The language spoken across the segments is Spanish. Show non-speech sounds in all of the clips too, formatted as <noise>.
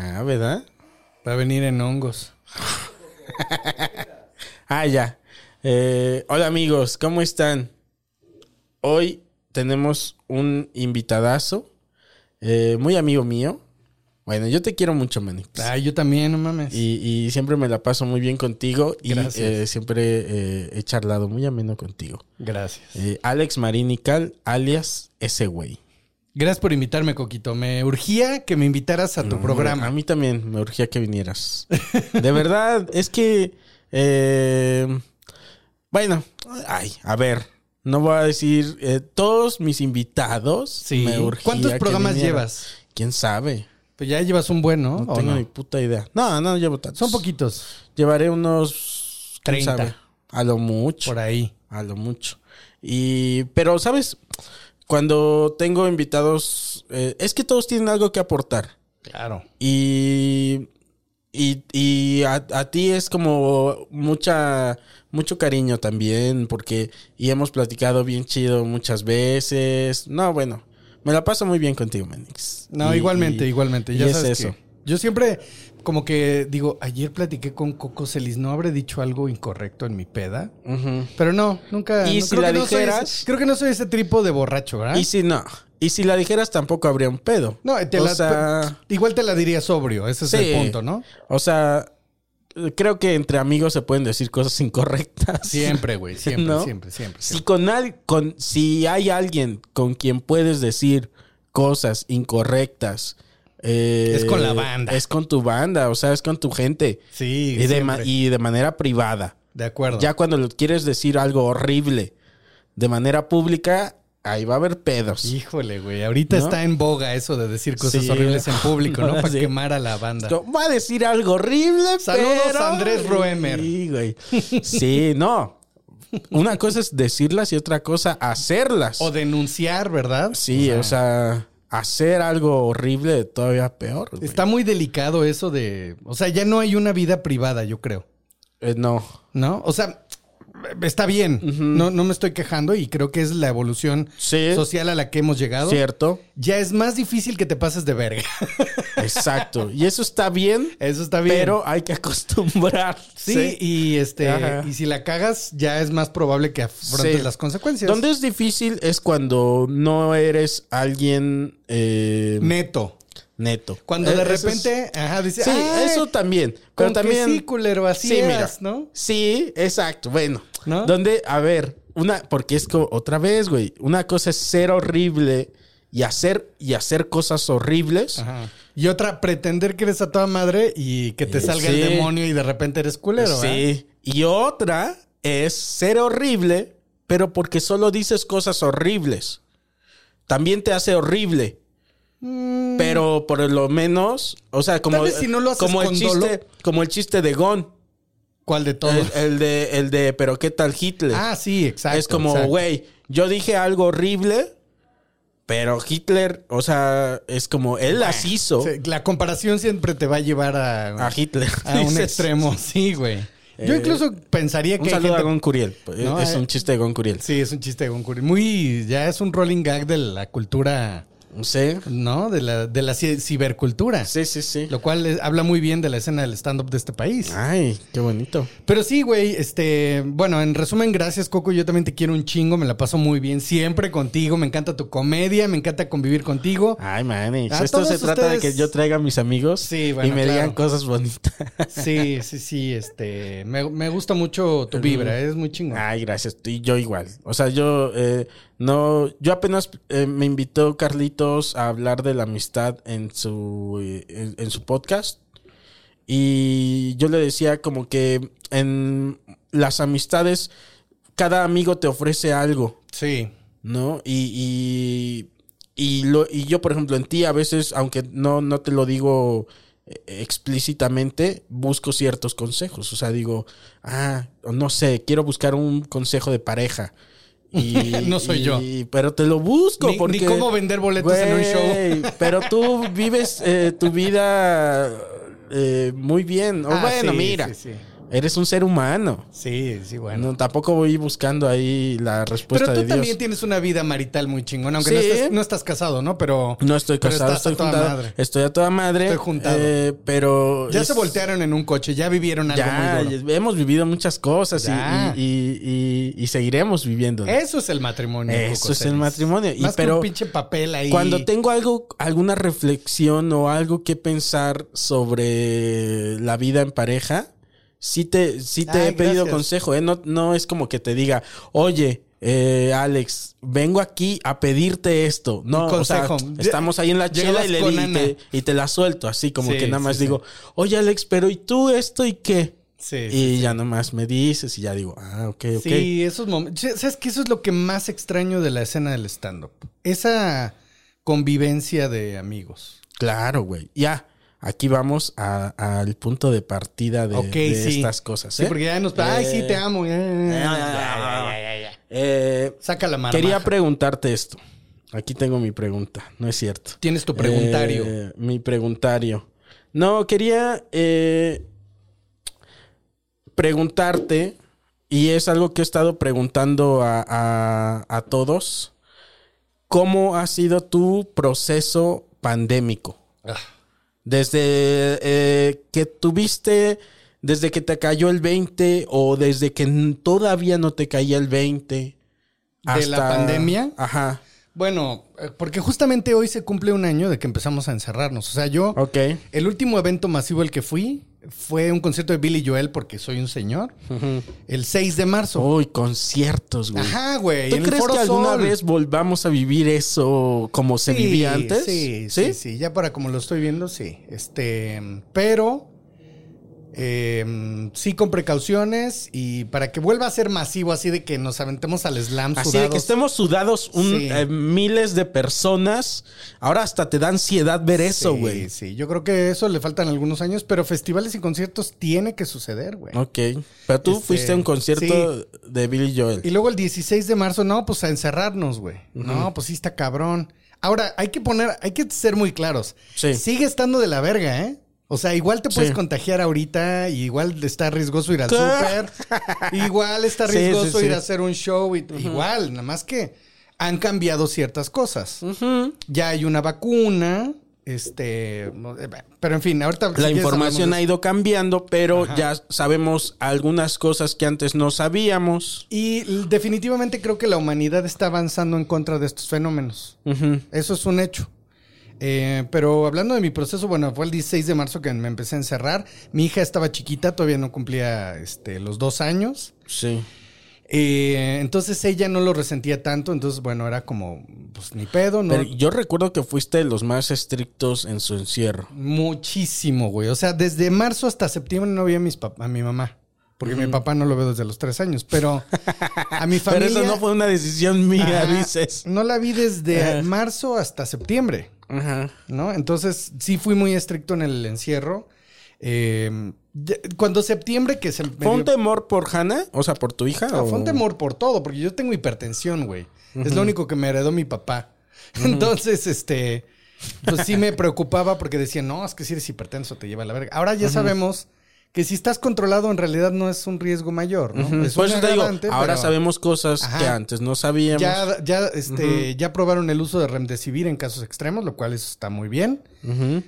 Ah, ¿verdad? Va a venir en hongos. <laughs> Ah, ya. Eh, hola amigos, ¿cómo están? Hoy tenemos un invitadazo, eh, muy amigo mío. Bueno, yo te quiero mucho, Manix. Ah, yo también, no mames. Y, y siempre me la paso muy bien contigo y eh, siempre he charlado muy ameno contigo. Gracias. Alex Marinical, alias ese güey. Gracias por invitarme, Coquito. Me urgía que me invitaras a tu No, programa. A mí también me urgía que vinieras. De verdad, <laughs> es que. eh, bueno, ay, a ver. No voy a decir. eh, todos mis invitados. Sí. me urgía ¿Cuántos programas llevas? ¿Quién sabe? Pues ya llevas un buen, ¿no? No ¿O tengo no? ni puta idea. No, no llevo tantos. Son poquitos. Llevaré unos. ¿quién 30. sabe? A lo mucho. Por ahí. A lo mucho. Y, pero, ¿sabes? Cuando tengo invitados, eh, es que todos tienen algo que aportar. Claro. Y, y, y a, a ti es como mucha, mucho cariño también, porque y hemos platicado bien chido muchas veces. No, bueno, me la paso muy bien contigo, Manix. No, Y- igualmente, y- igualmente. y Ya es sabes eso. que yo siempre como que digo, ayer platiqué con Coco Celis, ¿no habré dicho algo incorrecto en mi peda? Pero no, nunca. Y no, si creo la que no soy dijeras- ese- creo que no soy ese tipo de borracho, ¿verdad? Y si no, y si la dijeras tampoco habría un pedo. no, te o la- sea, igual te la diría sobrio, ese es Sí. el punto, ¿no? o sea, creo que entre amigos se pueden decir cosas incorrectas. Siempre, güey, <laughs> siempre, ¿No? siempre, siempre, Si con, al- con si hay alguien con quien puedes decir cosas incorrectas, eh, Es con la banda. Es con tu banda, o sea, es con tu gente. Sí, y, de y de manera privada. De acuerdo. Ya cuando quieres decir algo horrible de manera pública, ahí va a haber pedos. Híjole, güey. Ahorita ¿No? está en boga eso de decir cosas Sí. horribles en público, ¿no? <laughs> Para Sí. quemar a la banda. Va a decir algo horrible, Saludos, pero- Andrés Roemer. Sí, güey. Sí, no. Una cosa es decirlas y otra cosa hacerlas. O denunciar, ¿verdad? Sí, o sea, hacer algo horrible todavía peor. güey. Está muy delicado eso de. O sea, ya no hay una vida privada, yo creo. Eh, no. ¿No? O sea, está bien. no, no me estoy quejando y creo que es la evolución Sí. social a la que hemos llegado. ¿Cierto? Ya es más difícil que te pases de verga. <laughs> Exacto. Y eso está bien, Eso está bien. pero hay que acostumbrar. Sí, y este, Ajá. y si la cagas, ya es más probable que afrontes Sí. las consecuencias. Donde es difícil es cuando no eres alguien eh, Neto. Neto. Cuando Eh, de eso es- repente, ajá, dice, Sí, "Ay, eso también. Pero con que también. sí, culero, así eras, ¿no? Sí, exacto. Bueno. ¿No? Donde, a ver, una, porque es como, otra vez, güey. Una cosa es ser horrible y hacer, y hacer cosas horribles. Ajá. Y otra, pretender que eres a toda madre y que te Eh, salga sí. el demonio y de repente eres culero, sí. Y otra es ser horrible, pero porque solo dices cosas horribles. También te hace horrible. Pero por lo menos, o sea, como, Mm. Si no lo haces como el chiste, dolo. como el chiste de Gon. ¿Cuál de todos? El, el de, el de, pero qué tal Hitler. ah, sí, exacto. es como, güey, yo dije algo horrible, pero Hitler, o sea, es como, él las hizo La comparación siempre te va a llevar a, a Hitler. a un extremo. Sí, güey. Yo incluso pensaría Un que hay saludo gente- a Gon Curiel. No, es eh. un chiste de Gon Curiel. Sí, es un chiste de Goncuri. Muy, ya es un rolling gag de la cultura, Sí. ¿no? De la, de la ci- cibercultura. Sí, sí, sí. Lo cual habla muy bien de la escena del stand-up de este país. Ay, qué bonito. Pero sí, güey, este, bueno, en resumen, gracias, Coco. Yo también te quiero un chingo, me la paso muy bien siempre contigo. Me encanta tu comedia, me encanta convivir contigo. Ay. A Esto se trata de que yo traiga a mis amigos Sí, bueno, y me claro. digan cosas bonitas. Sí, sí, sí, este, me, me gusta mucho tu vibra, es muy chingón. Ay, gracias. Y yo igual. O sea, yo eh, no, yo apenas eh, me invitó Carlitos a hablar de la amistad en su eh, en, en su podcast y yo le decía como que en las amistades cada amigo te ofrece algo. Sí, ¿no? Y, y, y, lo, y yo, por ejemplo, en ti a veces, aunque no, no te lo digo eh, explícitamente, busco ciertos consejos. O sea, digo, ah, no sé, quiero buscar un consejo de pareja. Y, <laughs> No soy yo. y- Pero te lo busco. Ni- ni porque, cómo vender boletos en un show. Pero tú vives eh, tu vida eh, muy bien. O Ah, bueno, sí, mira, sí, sí. Eres un ser humano. Sí, sí, bueno. No, tampoco voy buscando ahí la respuesta Pero tú de Dios. también tienes una vida marital muy chingona, aunque no, no estás casado, ¿no? Pero No estoy casado, estás a estoy toda juntado. madre. Estoy a toda madre. Estoy juntado. eh, pero. Ya es- se voltearon en un coche, ya vivieron algo Ya, muy duro. hemos vivido muchas cosas y, y, y- y- y seguiremos viviendo. Eso es el matrimonio. Eso es el matrimonio. Y Más que pero un pinche papel ahí. Cuando tengo algo, alguna reflexión o algo que pensar sobre la vida en pareja, sí te, sí te Ay, he pedido gracias. consejo. ¿eh? No, no es como que te diga, oye, eh, Alex, vengo aquí a pedirte esto. No, o sea, estamos ahí en la chela y, le y te, y te la suelto, así como Sí, que nada más sí, digo, oye, Alex, pero ¿y tú esto y qué? Y ya nomás me dices y ya digo, ah, ok, ok. Sí, esos momentos. ¿Sabes qué? Eso es lo que más extraño de la escena del stand-up. Esa convivencia de amigos. Claro, güey. Ya, aquí vamos al punto de partida de, estas cosas. Sí, ¿eh? porque ya nos... Eh, Ay, sí, te amo. Saca la mano. Quería preguntarte esto. Aquí tengo mi pregunta, no es cierto. Tienes tu preguntario. Eh, mi preguntario. No, quería eh, preguntarte, y es algo que he estado preguntando a, a, a todos, ¿cómo ha sido tu proceso pandémico? Ah. Desde eh, que tuviste, desde que te cayó el 20 o desde que todavía no te caía el 20. ¿De la pandemia? Ajá. Bueno, eh, porque justamente hoy se cumple un año de que empezamos a encerrarnos. O sea, yo. Ok. El último evento masivo al que fui fue un concierto de Billy Joel, porque soy un señor. El 6 de marzo. Uy, conciertos, güey. Ajá, güey. ¿Tú en el crees Foro que alguna Sol. vez volvamos a vivir eso como se Sí, vivía antes? Sí, sí, sí, Ya para como lo estoy viendo, sí. Este, pero eh, sí con precauciones y para que vuelva a ser masivo, así de que nos aventemos al slam Así sudados. de que estemos sudados un- Sí. eh, miles de personas. Ahora hasta te da ansiedad ver eso, Sí, güey. Sí, yo creo que eso le faltan algunos años, pero festivales y conciertos tiene que suceder, güey. Ok. Pero tú Este, fuiste a un concierto de Billy Joel. Y luego el 16 de marzo, no, pues a encerrarnos, güey. No, pues sí está cabrón. Ahora, hay que poner, hay que ser muy claros. Sí. Sigue estando de la verga, ¿eh? O sea, igual te puedes Sí. contagiar ahorita, y igual está riesgoso ir al súper, <laughs> igual está sí, riesgoso sí. ir a hacer un show, y- igual, nada más que han cambiado ciertas cosas. Ya hay una vacuna, este, pero en fin, ahorita... La información ha ido cambiando, pero ya sabemos algunas cosas que antes no sabíamos. Y definitivamente creo que la humanidad está avanzando en contra de estos fenómenos. Eso es un hecho. Eh, pero hablando de mi proceso, bueno, fue el 16 de marzo que me empecé a encerrar. Mi hija estaba chiquita, todavía no cumplía este, los dos años. Sí. Eh, entonces ella no lo resentía tanto, entonces bueno, era como, pues ni pedo, ¿no? Pero yo recuerdo que fuiste de los más estrictos en su encierro. Muchísimo, güey. O sea, desde marzo hasta septiembre no vi a, mis a mi mamá. Porque mi papá no lo veo desde los tres años. Pero a mi <laughs> Pero familia... eso no fue una decisión mía, Ajá, dices. No la vi desde marzo hasta septiembre. Ajá. ¿no? Entonces, sí fui muy estricto en el encierro. Eh, cuando septiembre que se me ¿Fue un dio- temor por Hannah? O sea, por tu hija. No, o- fue un temor por todo, porque yo tengo hipertensión, güey. Es lo único que me heredó mi papá. Entonces, este, pues sí me preocupaba porque decían, no, es que si eres hipertenso te lleva a la verga. Ahora ya sabemos que si estás controlado en realidad no es un riesgo mayor, ¿no? Es Por un eso te digo, ahora pero sabemos cosas Ajá. que antes no sabíamos. Ya, ya, este, ya probaron el uso de remdesivir en casos extremos, lo cual eso está muy bien.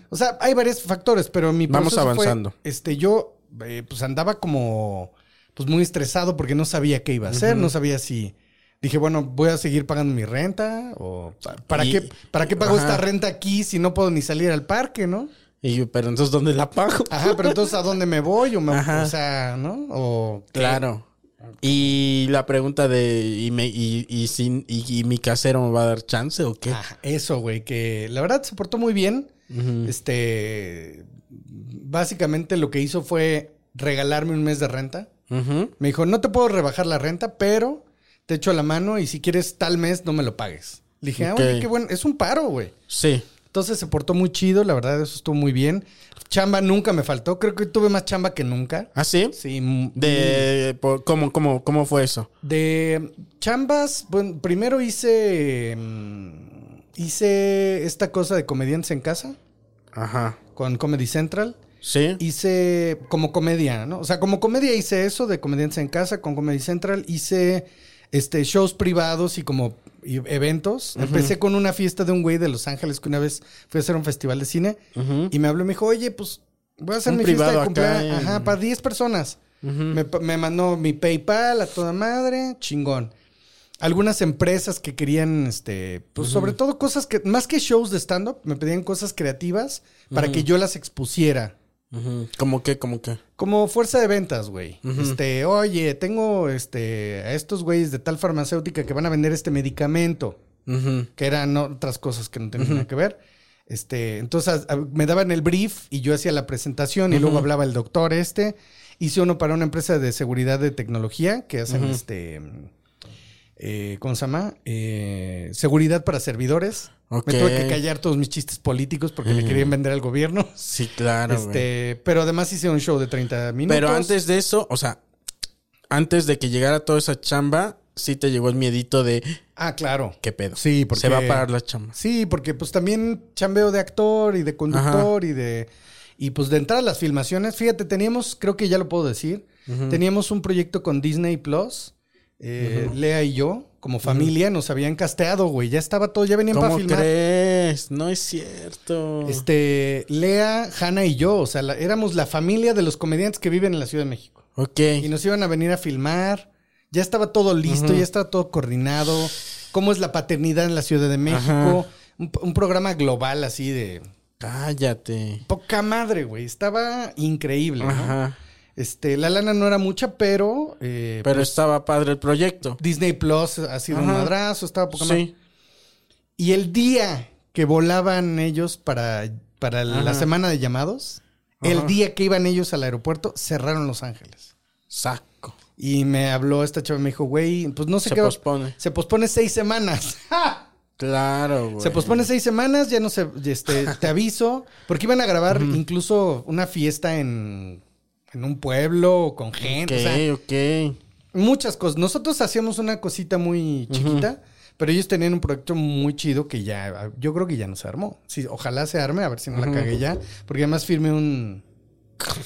O sea, hay varios factores, pero mi Vamos fue, avanzando. este, yo, eh, pues andaba como, pues muy estresado porque no sabía qué iba a hacer, no sabía si... Dije, bueno, voy a seguir pagando mi renta o pa- para Y- qué para qué pago esta renta aquí si no puedo ni salir al parque, ¿no? Y yo, pero entonces, ¿dónde la pago? Ajá, pero entonces ¿a dónde me voy? O, me- o sea, ¿no? Claro. Y la pregunta de, ¿y, me- y, y sin- y- y mi casero me va a dar chance o qué? Eso, güey, que la verdad se portó muy bien. Este, básicamente lo que hizo fue regalarme un mes de renta. Ujú. Me dijo, no te puedo rebajar la renta, pero te echo la mano y si quieres tal mes no me lo pagues. Le dije, ah, Ok. oye, qué bueno, es un paro, güey. Sí. Entonces se portó muy chido, la verdad, eso estuvo muy bien. Chamba nunca me faltó, creo que tuve más chamba que nunca. ¿Ah, sí? Sí, De, por- ¿cómo, cómo, ¿Cómo fue eso? De chambas, bueno, primero hice. mm, Hice esta cosa de comediantes en casa Ajá. con Comedy Central. Sí. Hice como comedia, ¿no? O sea, como comedia hice eso de comediantes en casa con Comedy Central. Hice este shows privados y como eventos. Empecé con una fiesta de un güey de Los Ángeles que una vez fui a hacer un festival de cine y me habló y me dijo, oye, pues voy a hacer Un mi fiesta de cumpleaños. en- Ajá, para 10 personas. Me, me mandó mi PayPal a toda madre, chingón. Algunas empresas que querían, este, pues sobre todo cosas que, más que shows de stand-up, me pedían cosas creativas para que yo las expusiera. ¿Cómo qué? ¿Cómo qué? Como fuerza de ventas, güey. Este, oye, tengo este, a estos güeyes de tal farmacéutica que van a vender este medicamento, Ujú. que eran otras cosas que no tenían nada que ver. Este, entonces a- me daban el brief y yo hacía la presentación y luego hablaba el doctor este. Hice uno para una empresa de seguridad de tecnología que hacen este. Eh, ¿Cómo se llama? Eh, seguridad para servidores. Me tuve que callar todos mis chistes políticos porque le querían vender al gobierno. Sí, claro. Este, pero además hice un show de 30 minutos. Pero antes de eso, o sea, antes de que llegara toda esa chamba, sí te llegó el miedito de Ah, claro. qué pedo. Sí, porque- Se va a parar la chamba. Sí, porque pues también chambeo de actor y de conductor y de... Y pues de entrada a las filmaciones, fíjate, teníamos, creo que ya lo puedo decir, teníamos un proyecto con Disney Plus, eh, Lea y yo, como familia, nos habían casteado, güey, ya estaba todo, ya venían para ¿Cómo filmar. crees? No es cierto. Este, Lea, Hanna y yo, o sea, la- éramos la familia de los comediantes que viven en la Ciudad de México. Ok. Y nos iban a venir a filmar. Ya estaba todo listo, ya estaba todo coordinado. ¿Cómo es la paternidad en la Ciudad de México? Ajá. Un, un programa global así de Cállate. poca madre, güey. Estaba increíble. ¿no? Este, la lana no era mucha, pero, eh, Pero pues, estaba padre el proyecto. Disney Plus ha sido un madrazo, estaba poca. Sí. Y el día que volaban ellos para, para la semana de llamados, el día que iban ellos al aeropuerto, cerraron Los Ángeles. Saco. Y me habló esta chava y me dijo, güey, pues no sé Se qué va- pospone. Se pospone seis semanas. <laughs> Claro, güey. Se pospone seis semanas, ya no sé, este, te aviso. Porque iban a grabar incluso una fiesta en, en un pueblo con Ok, gente. O sea, ok. muchas cosas. Nosotros hacíamos una cosita muy chiquita, pero ellos tenían un proyecto muy chido que ya, yo creo que ya no se armó. Sí, ojalá se arme, a ver si no la cagué ya. Porque además firmé un... <laughs>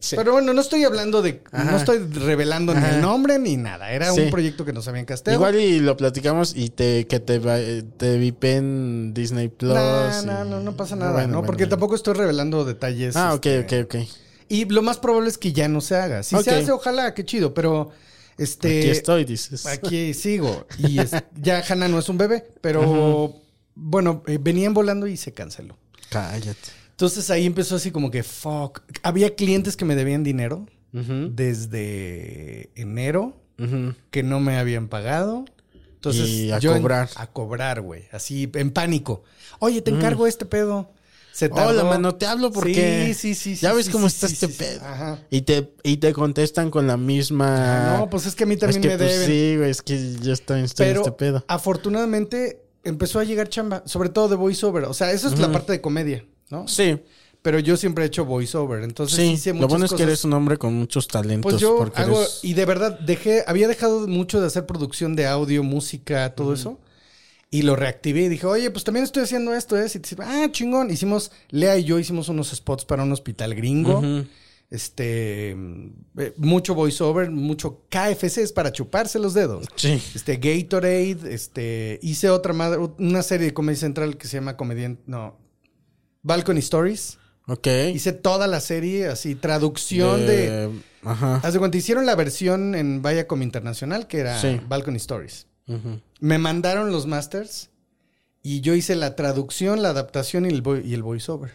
Sí. Pero bueno, no estoy hablando de... Ajá. No estoy revelando ni el nombre ni nada. Era Sí. un proyecto que nos habían casteado. Igual y lo platicamos y te que te, eh, te vipen Disney Plus. No, y- no, no, no pasa nada, Bueno, ¿no? bueno, Porque bueno. tampoco estoy revelando detalles. Ah, ok, este, ok, ok. Y lo más probable es que ya no se haga. Si se hace, ojalá, qué chido, pero este. Aquí estoy, dices. Aquí sigo. Y es- ya Hannah no es un bebé, pero bueno, eh, venían volando y se canceló. Cállate. Entonces ahí empezó así como que fuck. Había clientes que me debían dinero desde enero que no me habían pagado. Entonces, Y a yo en- cobrar. a cobrar, güey. Así, en pánico. Oye, te encargo este pedo. Se tardó. Hola, mano, te hablo porque. Sí, sí, sí. Ya ves sí, cómo sí, está este pedo. Ajá. Y te, y te contestan con la misma. No, pues es que a mí también es que, me pues, deben. Sí, güey, es que yo estoy, estoy en este pedo. afortunadamente empezó a llegar chamba, sobre todo de voiceover. O sea, eso es la parte de comedia, ¿no? Sí, Pero yo siempre he hecho voiceover. Entonces sí. hice Lo muchas bueno es que eres un hombre con muchos talentos. Pues yo hago, eres- y de verdad, dejé, había dejado mucho de hacer producción de audio, música, todo eso. Y lo reactivé y dije, oye, pues también estoy haciendo esto, ¿eh? Y te dice, ah, chingón. Hicimos, Lea y yo hicimos unos spots para un hospital gringo. Este, eh, mucho voiceover, mucho KFC es para chuparse los dedos. Sí. Este, Gatorade, este, hice otra madre, una serie de comedia central que se llama Comediante, no, Balcony Stories. Ok. Hice toda la serie, así, traducción de... Ajá. Haz de cuenta, hicieron la versión en Viacom Internacional, que era Sí. Balcony Stories. Me mandaron los masters y yo hice la traducción, la adaptación y el, vo- y el voiceover.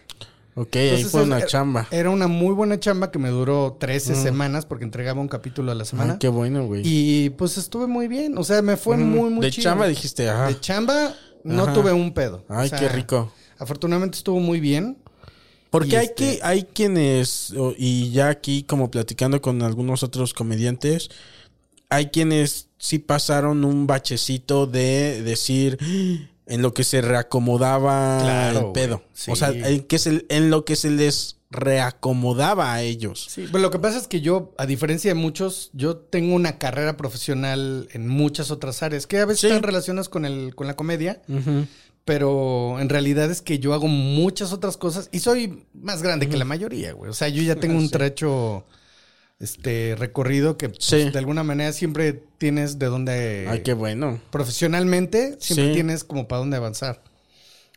Ok, ahí fue una era- chamba. Era una muy buena chamba que me duró 13 semanas porque entregaba un capítulo a la semana. Ah, qué bueno, güey. Y pues estuve muy bien. O sea, me fue Ujú. muy, muy De chido. chamba dijiste, ajá. De chamba no Ajá. tuve un pedo. Ay, O sea, qué rico. Afortunadamente estuvo muy bien. Porque hay este- que, hay quienes, y ya aquí como platicando con algunos otros comediantes, hay quienes sí pasaron un bachecito de decir en lo que se reacomodaba Claro, el pedo. Sí. O sea, en, que se- en lo que se les reacomodaba a ellos. Sí, pero lo que pasa es que yo, a diferencia de muchos, yo tengo una carrera profesional en muchas otras áreas que a veces Sí. están relacionadas con, el, con la comedia, pero en realidad es que yo hago muchas otras cosas y soy más grande que la mayoría, güey. O sea, yo ya tengo un Sí. trecho este recorrido que pues, Sí. de alguna manera siempre tienes de dónde Ay, qué bueno. profesionalmente siempre Sí. tienes como para dónde avanzar.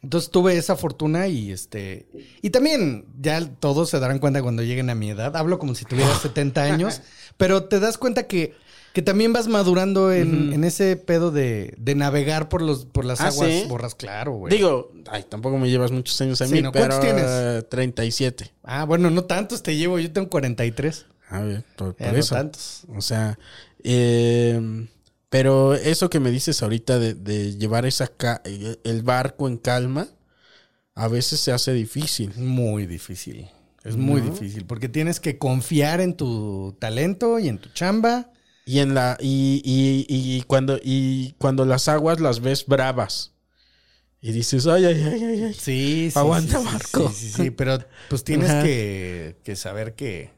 Entonces tuve esa fortuna y este y también ya todos se darán cuenta cuando lleguen a mi edad. Hablo como si tuviera <laughs> 70 años, pero te das cuenta que, que también vas madurando en, en ese pedo de, de navegar por los por las Ah, aguas ¿sí? borras, claro, güey. Digo, ay, tampoco me llevas muchos años a Sí, mí, ¿no? pero ¿Cuántos tienes? eh, 37. Ah, bueno, no tantos te llevo, yo tengo 43. A ver, por, por Ya, no eso. tantos. O sea, eh, pero eso que me dices ahorita de, de llevar esa ca- el barco en calma, a veces se hace difícil. Muy difícil. Es muy difícil porque tienes que confiar en tu talento y en tu chamba. Y en la y, y, y cuando y cuando las aguas las ves bravas y dices ay ay ay ay, ay. Sí, sí. Aguanta, sí, Marco. Sí, sí, sí, pero pues tienes que saber que,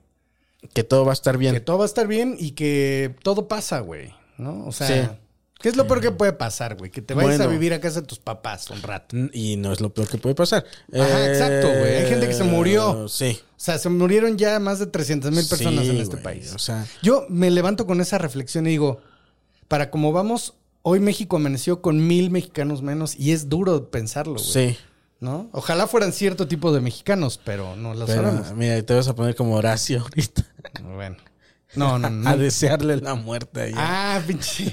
que todo va a estar bien. que todo va a estar bien y que todo pasa, güey. ¿No? O sea, Sí. ¿qué es lo peor que puede pasar, güey? Que te vayas a vivir a casa de tus papás un rato. Y no es lo peor que puede pasar. Ajá, exacto, güey. Hay gente que se murió. Sí. O sea, se murieron ya más de 300 mil personas Sí, en este país. O sea, Yo me levanto con esa reflexión y digo, para como vamos, hoy México amaneció con mil mexicanos menos y es duro pensarlo, güey. sí. ¿No? Ojalá fueran cierto tipo de mexicanos, pero no Pero, sabemos. mira, te vas a poner como Horacio ahorita. Bueno. No, no, no. <laughs> A desearle la muerte ahí. Ah, pinche.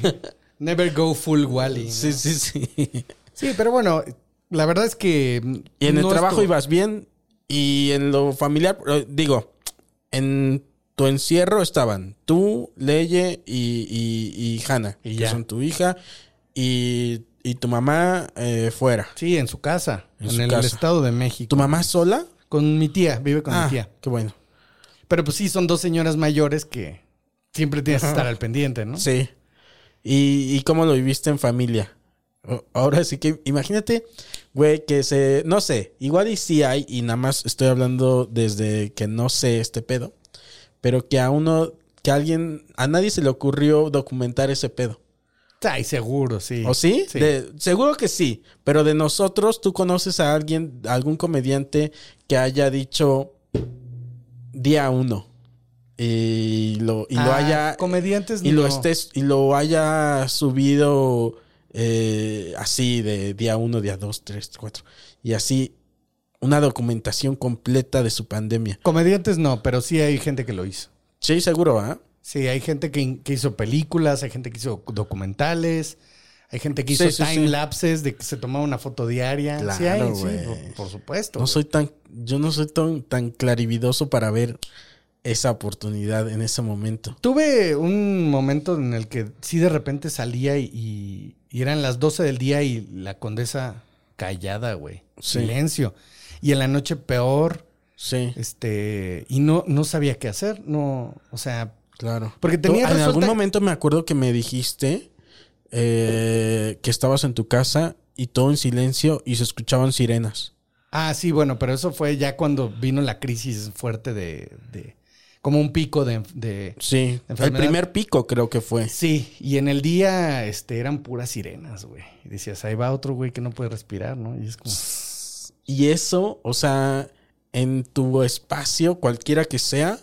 Never go full Wally. sí, sí, sí. Sí, pero bueno, la verdad es que. Y en el trabajo ibas bien. Y en lo familiar, eh, digo, en tu encierro estaban tú, Leye y, y, y Hannah, Y que ya. son tu hija, y, y tu mamá eh, fuera. Sí, en su casa. En En, su el casa. Estado de México. ¿Tu mamá sola? Con mi tía, vive con ah, mi tía. qué bueno. Pero pues sí, son dos señoras mayores que siempre tienes que estar al pendiente, ¿no? Sí. ¿Y, y cómo lo viviste en familia? Ahora sí que imagínate, güey, que se, no sé, igual y sí hay, y nada más estoy hablando desde que no sé este pedo, pero que a uno, que a alguien, a nadie se le ocurrió documentar ese pedo. Ay, seguro, sí. ¿O sí? Sí. De- seguro que sí, pero de nosotros, ¿tú conoces a alguien, algún comediante que haya dicho día uno? Y lo, y lo Ah, haya Comediantes y lo no. estés y lo haya subido eh, así de día uno, día dos, tres, cuatro y así una documentación completa de su pandemia. Comediantes no, pero sí hay gente que lo hizo. Sí, seguro, ¿ah? Sí, hay gente que, que hizo películas, hay gente que hizo documentales, hay gente que hizo Sí, sí, time lapses de que se tomaba una foto diaria. sí, hay, Claro, sí, güey. por, por supuesto. No soy tan, yo no soy tan, tan clarividoso para ver esa oportunidad en ese momento. Tuve un momento en el que sí de repente salía y, y- eran las 12 del día y la condesa callada, güey. Silencio. Y en la noche peor, Sí, este, y no, no sabía qué hacer, no, o sea, claro. Porque tenía En algún momento me acuerdo que me dijiste eh, que estabas en tu casa y todo en silencio y se escuchaban sirenas. Ah, sí, bueno, pero eso fue ya cuando vino la crisis fuerte de, de- como un pico de, de- Sí, el Enfermedad. primer pico creo que fue. sí, y en el día este eran puras sirenas, güey. Y decías, ahí va otro güey que no puede respirar, ¿no? Y es como Y eso, o sea, en tu espacio, cualquiera que sea,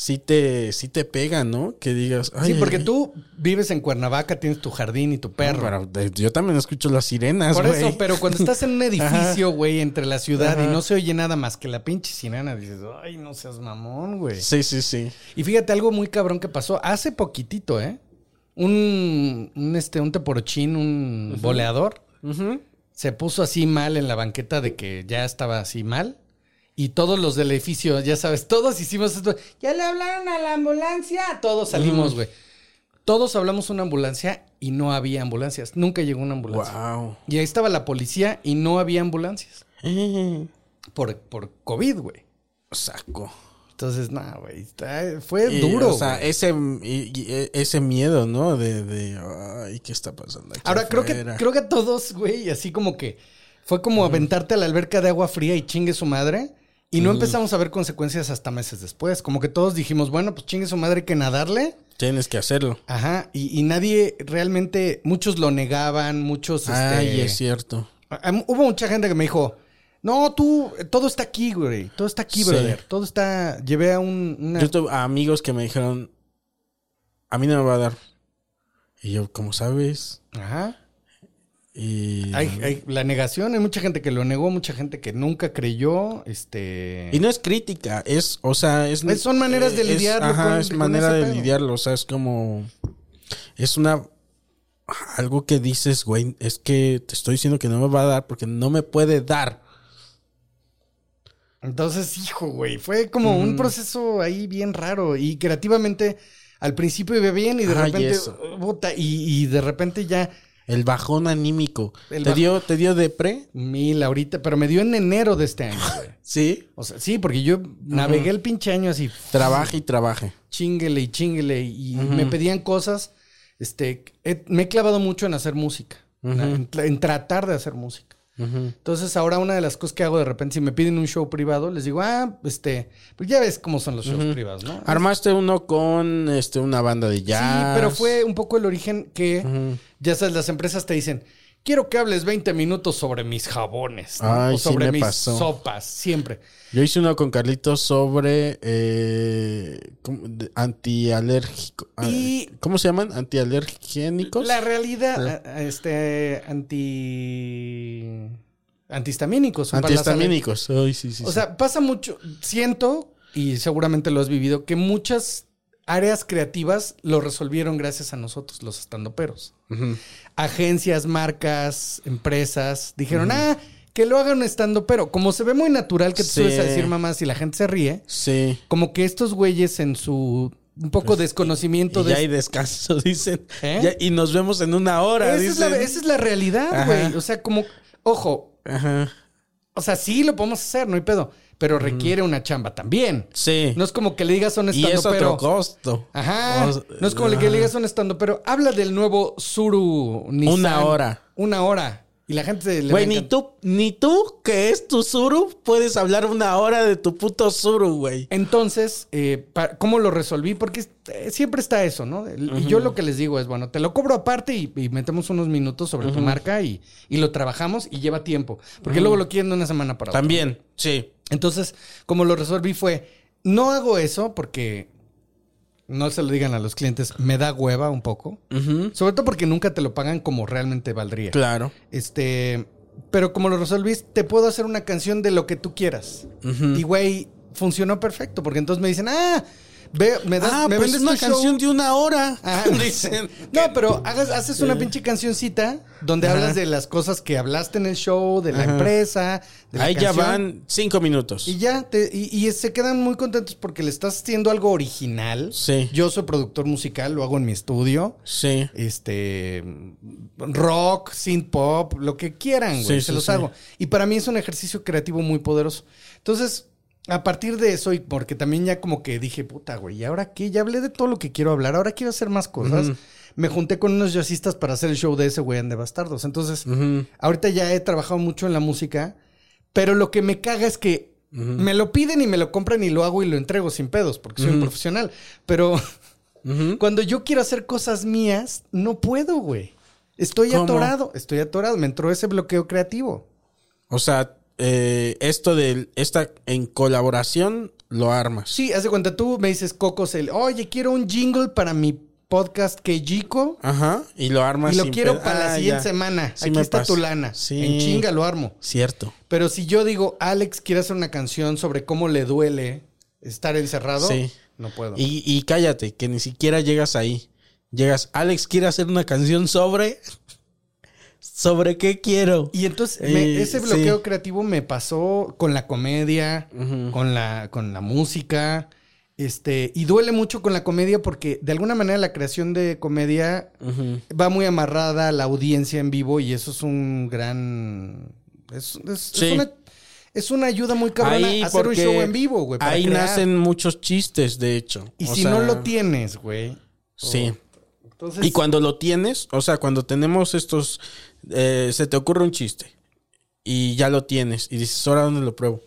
sí te, sí te pega, ¿no? Que digas. Sí, "Ay, porque ay, tú vives en Cuernavaca, tienes tu jardín y tu no, perro. pero de- yo también escucho las sirenas, Por eso, pero cuando estás en un <laughs> edificio, güey, entre la ciudad y no se oye nada más que la pinche sirena, dices, ay, no seas mamón, güey. Sí, sí, sí. Y fíjate algo muy cabrón que pasó hace poquitito, ¿eh? Un, un, este, un teporochín, un boleador, se puso así mal en la banqueta de que ya estaba así mal. Y todos los del edificio, ya sabes, todos hicimos esto. Ya le hablaron a la ambulancia. Todos salimos, güey. Todos hablamos una ambulancia y no había ambulancias. Nunca llegó una ambulancia. Wow. Y ahí estaba la policía y no había ambulancias. <laughs> Por, por COVID, güey. saco. Entonces, no, güey. Fue Y, duro. O sea, ese, y- y- e- ese miedo, ¿no? De, de, ay, ¿qué está pasando aquí Ahora, creo que, creo que todos, güey, así como que fue como aventarte a la alberca de agua fría y chingue su madre. Y no empezamos a ver consecuencias hasta meses después. Como que todos dijimos, bueno, pues chingue su madre que nadarle. Tienes que hacerlo. Ajá. Y, y nadie realmente, muchos lo negaban, muchos. Ay, este, es cierto. Hubo mucha gente que me dijo, no, tú, todo está aquí, güey. Todo está aquí, Sí. brother. Todo está. Llevé a un. una- Yo tuve amigos que me dijeron, a mí no me va a dar. Y yo, ¿cómo sabes? Ajá. Y, Hay, hay la negación, hay mucha gente que lo negó, mucha gente que nunca creyó. Este. y no es crítica, es, o sea, es... Es- son maneras de es- lidiarlo Ajá, con- es con manera de pedo. lidiarlo, o sea, es como... Es una... Algo que dices, güey, es que te estoy diciendo que no me va a dar porque no me puede dar. Entonces, hijo, güey, fue como un proceso ahí bien raro. Y creativamente, al principio iba bien y de repente. puta, y, y de repente ya. El bajón anímico. El ¿Te, dio, ¿Te dio depre? Mil ahorita, pero me dio en enero de este año, güey. <laughs> Sí. O sea, sí, porque yo navegué el pinche año así. Trabaje y trabaje. chinguele y chinguele y me pedían cosas. Este, he- me he clavado mucho en hacer música, en tratar de hacer música. Entonces ahora una de las cosas que hago de repente, si me piden un show privado, les digo, ah, este, pues ya ves cómo son los shows privados, ¿no? Armaste uno con este una banda de jazz. Sí, pero fue un poco el origen que, ya sabes, las empresas te dicen, quiero que hables 20 minutos sobre mis jabones, ¿no? Ay, o sí sobre me mis pasó. sopas, siempre. Yo hice uno con Carlitos sobre eh, antialérgico. ah, Y- ¿Cómo se llaman? Antialergénicos. La realidad, a- a- este, anti... Antihistamínicos. Antihistamínicos. Ay, sí, sí, O sí. sea, pasa mucho, siento, y seguramente lo has vivido, que muchas áreas creativas lo resolvieron gracias a nosotros, los estandoperos. Agencias, marcas, empresas, dijeron, ah, que lo hagan estando pero Como se ve muy natural que te Sí. subes a decir mamás y la gente se ríe, sí. como que estos güeyes en su un poco desconocimiento Pues, Y de... ya hay descanso, <laughs> dicen. ¿Eh? Ya- y nos vemos en una hora, esa, es la, esa es la realidad, güey. O sea, como, ojo, Ajá. o sea, sí lo podemos hacer, no hay pedo, pero requiere una chamba también. Sí. No es como que le digas a un y es estando pero. otro costo. Ajá. O- no es como que le digas a un estando pero. Habla del nuevo Suru Nissan. Una hora. Una hora. Y la gente le Güey, ni tú, ni tú, que es tu Zuru, puedes hablar una hora de tu puto Zuru, güey. Entonces, eh, ¿cómo lo resolví? Porque eh, siempre está eso, ¿no? Y yo lo que les digo es, bueno, te lo cobro aparte y, y metemos unos minutos sobre tu marca y, y lo trabajamos y lleva tiempo. Porque luego lo quieren de una semana para otra. También, sí. Entonces, como lo resolví fue, no hago eso porque no se lo digan a los clientes, me da hueva un poco. Sobre todo porque nunca te lo pagan como realmente valdría. Claro. Este, pero como lo resolví, te puedo hacer una canción de lo que tú quieras. Y güey, funcionó perfecto porque entonces me dicen, ah, ve, me das, ah, me pues vendes es una tu show". canción de una hora. Ah, <laughs> Dicen. No, pero hagas, haces una pinche cancioncita donde hablas de las cosas que hablaste en el show, de la empresa, de la Ahí ya van cinco minutos. Y ya, te- y, y se quedan muy contentos porque le estás haciendo algo original. Sí. Yo soy productor musical, lo hago en mi estudio. Sí. Este, rock, synth pop, lo que quieran, güey, Sí, se sí, los sí. hago. Y para mí es un ejercicio creativo muy poderoso. Entonces, a partir de eso, y porque también ya como que dije, puta, güey, ¿y ahora qué? Ya hablé de todo lo que quiero hablar, ahora quiero hacer más cosas. Me junté con unos jazzistas para hacer el show de ese güey de Bastardos. Entonces, ahorita ya he trabajado mucho en la música, pero lo que me caga es que me lo piden y me lo compran y lo hago y lo entrego sin pedos, porque soy un profesional. Pero cuando yo quiero hacer cosas mías, no puedo, güey. Estoy ¿Cómo? atorado, estoy atorado. Me entró ese bloqueo creativo. O sea, eh, esto de esta en colaboración lo armas. Sí, haz de cuenta, tú me dices, Coco, Cel- oye, quiero un jingle para mi podcast Keijiko. Ajá. Y lo armas Y lo sin quiero para la Ah, siguiente ya. semana. Sí Aquí está tu lana. Sí. En chinga lo armo. Cierto. Pero si yo digo, Alex quiere hacer una canción sobre cómo le duele estar encerrado, Sí. no puedo. Y, y cállate, que ni siquiera llegas ahí. Llegas, Alex quiere hacer una canción sobre. ¿Sobre qué quiero? Y entonces me- ese bloqueo sí. creativo me pasó con la comedia, con, la, con la música. Este, y duele mucho con la comedia porque de alguna manera la creación de comedia va muy amarrada a la audiencia en vivo y eso es un gran. Es, es- una, es una ayuda muy cabrona Ahí, hacer un show en vivo, güey. Ahí crear. nacen muchos chistes, de hecho. Y O si sea, no lo tienes, güey. Sí. Entonces, Y cuando lo tienes, o sea, cuando tenemos estos, eh, se te ocurre un chiste y ya lo tienes y dices, ahora dónde lo pruebo.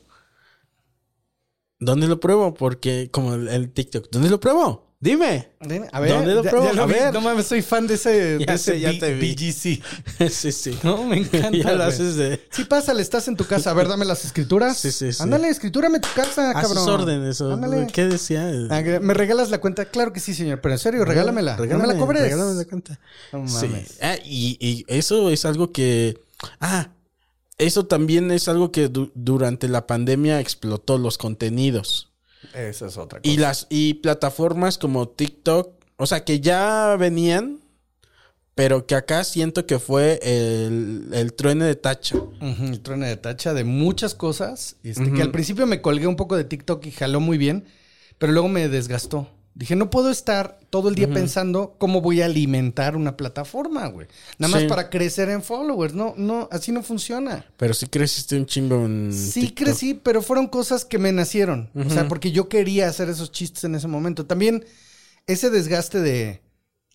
¿Dónde lo pruebo? Porque como el, el TikTok, ¿dónde lo pruebo? Dime. Dime, A ver, ¿Dónde lo ya- pruebo? ya lo A vi. ver. No mames, soy fan de ese, <laughs> de Ya ese sé, ya B- te vi. BGC. <laughs> sí, sí. No, me <laughs> encanta. ya lo haces de... Sí, pásale, estás en tu casa. A ver, dame las escrituras. Sí, sí, sí. Ándale, escritúrame tu casa, A cabrón. sus órdenes. Ándale. ¿Qué decía? Ah, ¿Me regalas la cuenta? Claro que sí, señor. Pero en serio, regálamela. no me la cobres. Regálame la cuenta. No Sí. mames. Ah, y, y eso es algo que. Ah, eso también es algo que du- durante la pandemia explotó los contenidos. Esa es otra cosa. Y las y plataformas como TikTok, o sea, que ya venían, pero que acá siento que fue el, el truene de tacha. El truene de tacha de muchas cosas. Este, Que al principio me colgué un poco de TikTok y jaló muy bien, pero luego me desgastó. Dije, no puedo estar todo el día pensando cómo voy a alimentar una plataforma, güey. Nada más para crecer en followers. No, no, así no funciona. Pero sí creciste un chingo en. Sí TikTok. crecí, pero fueron cosas que me nacieron. O sea, porque yo quería hacer esos chistes en ese momento. También ese desgaste de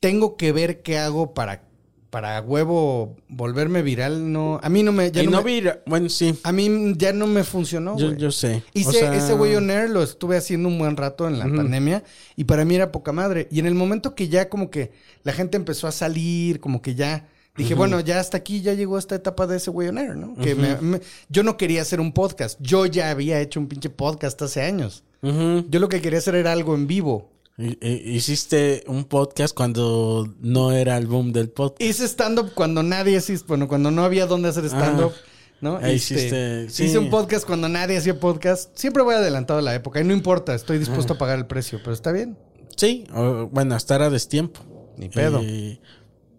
tengo que ver qué hago para, para huevo volverme viral, no. A mí no me. ya Y no no me- vi. Bueno, sí. a mí ya no me funcionó. yo, yo sé. O Hice sea, ese güey on air, lo estuve haciendo un buen rato en la pandemia y para mí era poca madre. Y en el momento que ya como que la gente empezó a salir, como que ya dije, bueno, ya hasta aquí ya llegó esta etapa de ese güey on air, ¿no? Que me- me- yo no quería hacer un podcast, yo ya había hecho un pinche podcast hace años. Yo lo que quería hacer era algo en vivo. Hiciste un podcast cuando no era el boom del podcast. Hice stand-up cuando nadie, así- bueno, cuando no había dónde hacer stand-up. ¿no? Este, hiciste- sí. Hice un podcast cuando nadie hacía podcast. Siempre voy adelantado a la época y no importa, estoy dispuesto a pagar el precio, pero está bien. Sí, o- bueno, hasta era destiempo. Ni pedo.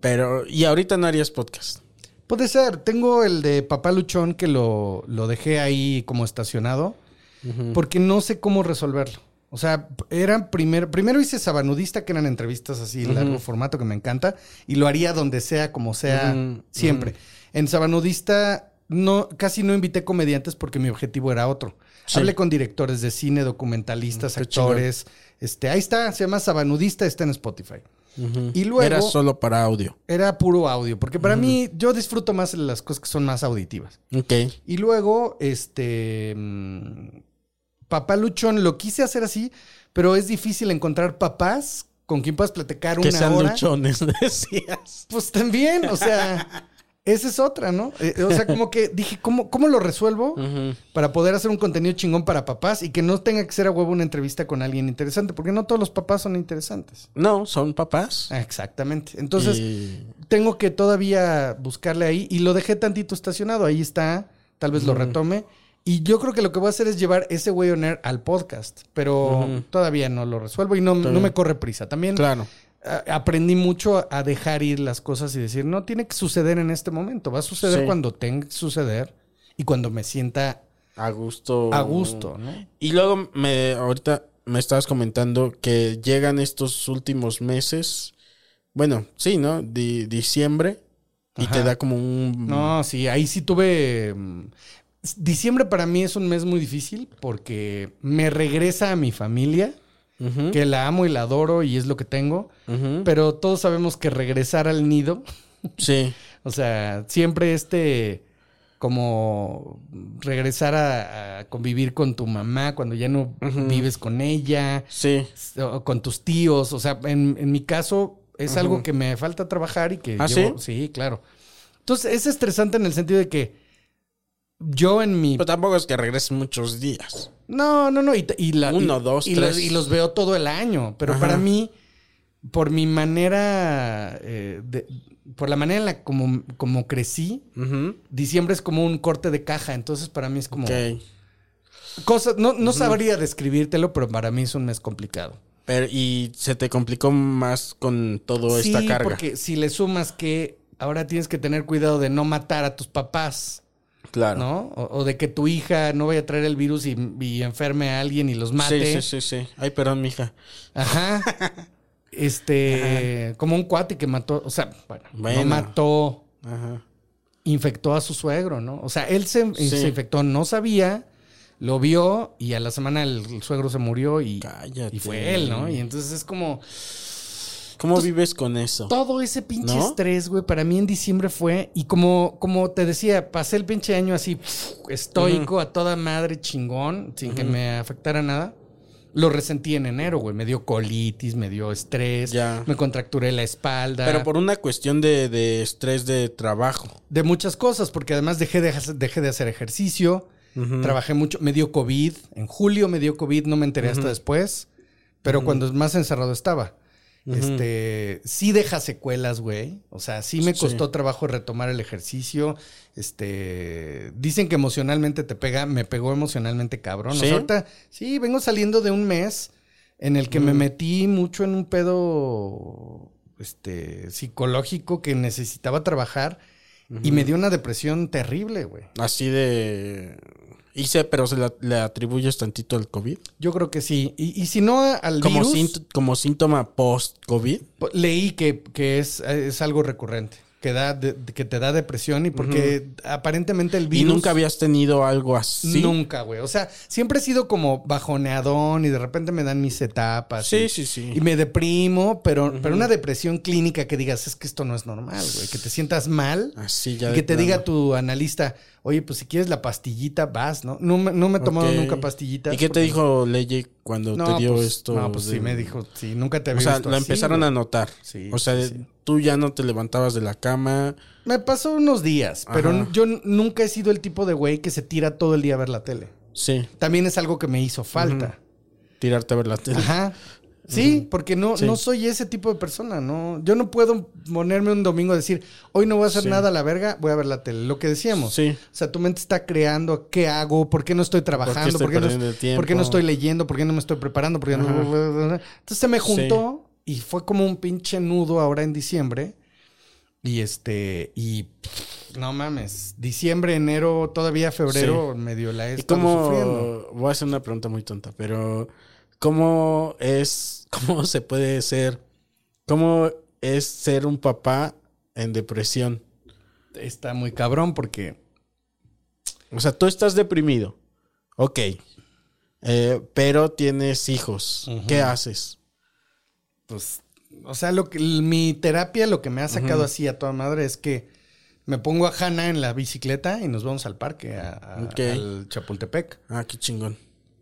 Pero, y ahorita no harías podcast. Puede ser. Tengo el de Papá Luchón que lo, lo dejé ahí como estacionado porque no sé cómo resolverlo. O sea, eran primero, primero hice Sabanudista, que eran entrevistas así, largo formato que me encanta, y lo haría donde sea, como sea, siempre. En Sabanudista no, casi no invité comediantes porque mi objetivo era otro. Sí. Hablé con directores de cine, documentalistas, Qué actores. Este, ahí está, se llama Sabanudista, está en Spotify. Y luego Era solo para audio. era puro audio, porque para mí yo disfruto más las cosas que son más auditivas. Ok. Y luego, este, mm, Papá Luchón lo quise hacer así, pero es difícil encontrar papás con quien puedas platicar Que una sean hora. luchones, <laughs> decías. Pues también, o sea, esa es otra, ¿no? Eh, o sea, como que dije, ¿cómo, cómo lo resuelvo para poder hacer un contenido chingón para papás y que no tenga que ser a huevo una entrevista con alguien interesante? Porque no todos los papás son interesantes. No, son papás. Ah, Exactamente. Entonces, Y- tengo que todavía buscarle ahí y lo dejé tantito estacionado. Ahí está, tal vez lo retome. Y yo creo que lo que voy a hacer es llevar ese way on air al podcast, pero todavía no lo resuelvo y no, no me corre prisa. También Claro. a- aprendí mucho a dejar ir las cosas y decir, no tiene que suceder en este momento, va a suceder Sí. cuando tenga que suceder y cuando me sienta A gusto. a gusto, ¿no? Y luego me ahorita me estabas comentando que llegan estos últimos meses. Bueno, sí, ¿no? Di- diciembre. Y Ajá. te da como un. No, sí, ahí sí tuve... Diciembre para mí es un mes muy difícil porque me regresa a mi familia. Que la amo y la adoro y es lo que tengo, pero todos sabemos que regresar al nido, <laughs> Sí. o sea, siempre este como regresar a, a convivir con tu mamá cuando ya no vives con ella, Sí. o con tus tíos, o sea, en, en mi caso es algo que me falta trabajar y que ¿Ah, llevo- sí, claro. Entonces, es estresante en el sentido de que yo en mi Pero tampoco es que regreses muchos días. No, no, no. Y, y la- Uno, y- dos, y tres. Los, y los veo todo el año. Pero Ajá. para mí, por mi manera, eh, de- por la manera en la como, como crecí, diciembre es como un corte de caja. Entonces para mí es como Ok. cosas. No, no sabría describírtelo, pero para mí es un mes complicado. Pero, y se te complicó más con toda sí, esta carga. porque si le sumas que ahora tienes que tener cuidado de no matar a tus papás. Claro. ¿No? O, o de que tu hija no vaya a traer el virus y, y enferme a alguien y los mate. Sí, sí, sí, sí. Ay, perdón, mija. Ajá. <laughs> Este, como un cuate que mató, o sea, bueno, Bueno. no mató, Ajá. infectó a su suegro, ¿no? O sea, él se, Sí. se infectó, no sabía, lo vio y a la semana el, el suegro se murió y, Cállate. y fue él, ¿no? Y entonces es como ¿Cómo vives con eso? todo ese pinche ¿No? estrés, güey, para mí en diciembre fue y como como te decía, pasé el pinche año así estoico a toda madre chingón, sin que me afectara nada. Lo resentí en enero, güey. Me dio colitis, me dio estrés, Ya. me contracturé la espalda. Pero por una cuestión de, de estrés de trabajo. De muchas cosas, porque además dejé de, dejé de hacer ejercicio, trabajé mucho, me dio COVID, en julio me dio COVID, no me enteré hasta después, pero cuando más encerrado estaba. Este, sí deja secuelas, güey. O sea, sí me Sí. costó trabajo retomar el ejercicio. Este, dicen que emocionalmente te pega, me pegó emocionalmente cabrón. O sea, ¿Sí? ahorita, sí, vengo saliendo de un mes en el que me metí mucho en un pedo este psicológico que necesitaba trabajar y me dio una depresión terrible, güey. Así de... Hice, pero se la- le atribuyes tantito al COVID. Yo creo que sí. Y, y si no al Como, virus, como síntoma post-COVID. po- leí que, que es, es algo recurrente, que, da de- que te da depresión y porque aparentemente el ¿Y virus... nunca habías tenido algo así? Nunca, güey. O sea, siempre he sido como bajoneadón y de repente me dan mis etapas. Sí, y, sí, sí. Y me deprimo, pero, pero una depresión clínica que digas, es que esto no es normal, güey. Que te sientas mal Así ya y que te plano. diga tu analista, oye, pues si quieres la pastillita, vas, ¿no? No, me- no me he tomado nunca pastillitas. ¿Y qué te dijo Leye cuando No, te dio pues, esto? No, pues de- sí me dijo, sí, nunca te O había sea, visto la así, empezaron güey. a notar. Sí, o sea, sí, sí. Tú ya no te levantabas de la cama. Me pasó unos días, pero yo nunca he sido el tipo de güey que se tira todo el día a ver la tele. Sí, También es algo que me hizo falta. tirarte a ver la tele. Ajá. Sí, porque no, Sí. no soy ese tipo de persona, ¿no? Yo no puedo ponerme un domingo a decir, hoy no voy a hacer Sí. nada a la verga, voy a ver la tele. Lo que decíamos. Sí. O sea, tu mente está creando, ¿qué hago? ¿Por qué no estoy trabajando? estoy ¿Por qué, no, por qué no estoy leyendo? ¿Por qué no me estoy preparando? ¿Por qué no- Entonces se me juntó y fue como un pinche nudo ahora en diciembre. Y este, y pff, no mames, diciembre, enero, todavía febrero, medio la he ¿Y cómo? sufriendo. Voy a hacer una pregunta muy tonta, pero ¿cómo es, cómo <laughs> se puede ser, cómo es ser un papá en depresión? Está muy cabrón porque O sea, tú estás deprimido, ok, eh, pero tienes hijos. ¿Qué haces? Pues, o sea, lo que mi terapia lo que me ha sacado así a toda madre es que me pongo a Hanna en la bicicleta y nos vamos al parque, a- al Chapultepec. Ah, qué chingón.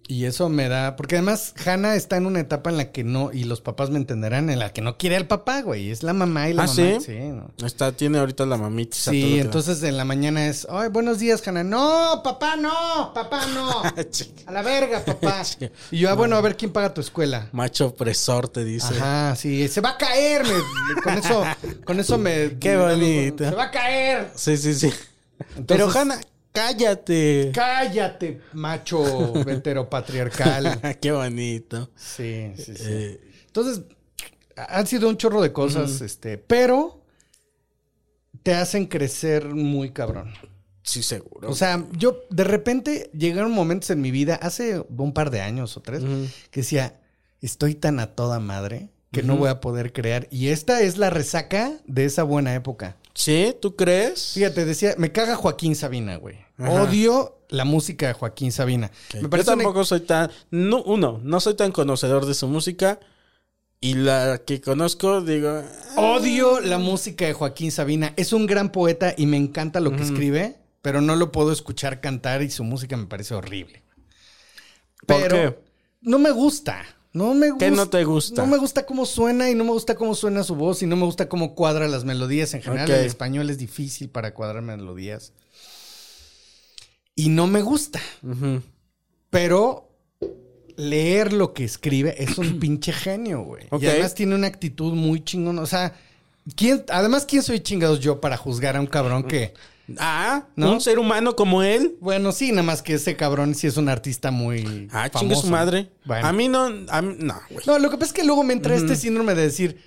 Y eso me da, porque además Hanna está en una etapa en la que no, y los papás me entenderán, en la que no quiere al papá, güey. Es la mamá y la ¿Ah, mamá. sí? ¿no? Está, tiene ahorita la mamita. Sí, entonces en la mañana es, ay, buenos días, Hanna. No, papá, no, papá, no. <laughs> A la verga, papá. <laughs> Y yo, ah, bueno, a ver quién paga tu escuela. Macho opresor te dice. Ajá, sí, se va a caer. me- con eso, con eso me. <laughs> Qué bonito. Se va a caer. Sí, sí, sí. Entonces- Pero Hanna, cállate. Cállate, macho heteropatriarcal. <laughs> qué bonito. Sí, sí, sí. Eh, Entonces, han sido un chorro de cosas, este, pero te hacen crecer muy cabrón. sí, seguro. O sea, yo de repente llegaron momentos en mi vida, hace un par de años o tres, que decía, estoy tan a toda madre que no voy a poder crear. Y esta es la resaca de esa buena época. ¿Sí? ¿Tú crees? Fíjate, decía, me caga Joaquín Sabina, güey. Ajá. Odio la música de Joaquín Sabina. Ok. Me parece Yo una- tampoco soy tan. No, uno, no soy tan conocedor de su música. Y la que conozco, digo. ah, Odio la música de Joaquín Sabina. Es un gran poeta y me encanta lo que escribe, pero no lo puedo escuchar cantar y su música me parece horrible. ¿Por Pero qué? no me gusta. No me gusta. ¿Qué no te gusta? No me gusta cómo suena y no me gusta cómo suena su voz y no me gusta cómo cuadra las melodías. En general, Ok. el español es difícil para cuadrar melodías. y no me gusta. Pero leer lo que escribe es un <clears throat> pinche genio, güey. Y además tiene una actitud muy chingona. O sea, ¿quién, además, ¿quién soy chingados yo para juzgar a un cabrón que... Ah, ¿No? un ser humano como él. Bueno, sí, nada más que ese cabrón sí es un artista muy Ah, famoso. chingue su madre. Bueno. A mí no, a mí- no, güey. No, lo que pasa es que luego me entra este síndrome de decir,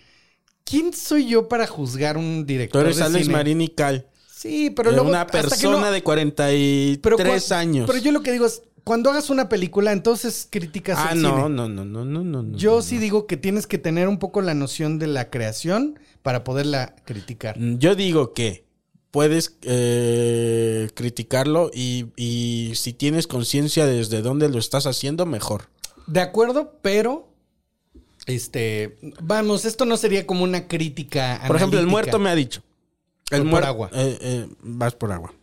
¿quién soy yo para juzgar un Tú director eres de Alex cine? Marín y Cal. Sí, pero luego una persona no- de 43 pero años. Pero yo lo que digo es, cuando hagas una película, entonces criticas ah, el no, cine. no, no, no, no, no, no. Yo no. sí digo que tienes que tener un poco la noción de la creación para poderla criticar. Yo digo que puedes eh, criticarlo y, y si tienes conciencia desde dónde lo estás haciendo, mejor. De acuerdo, pero este, vamos, esto no sería como una crítica. Por ejemplo, el muerto me ha dicho. El Voy por muer- agua. eh, eh, vas por agua.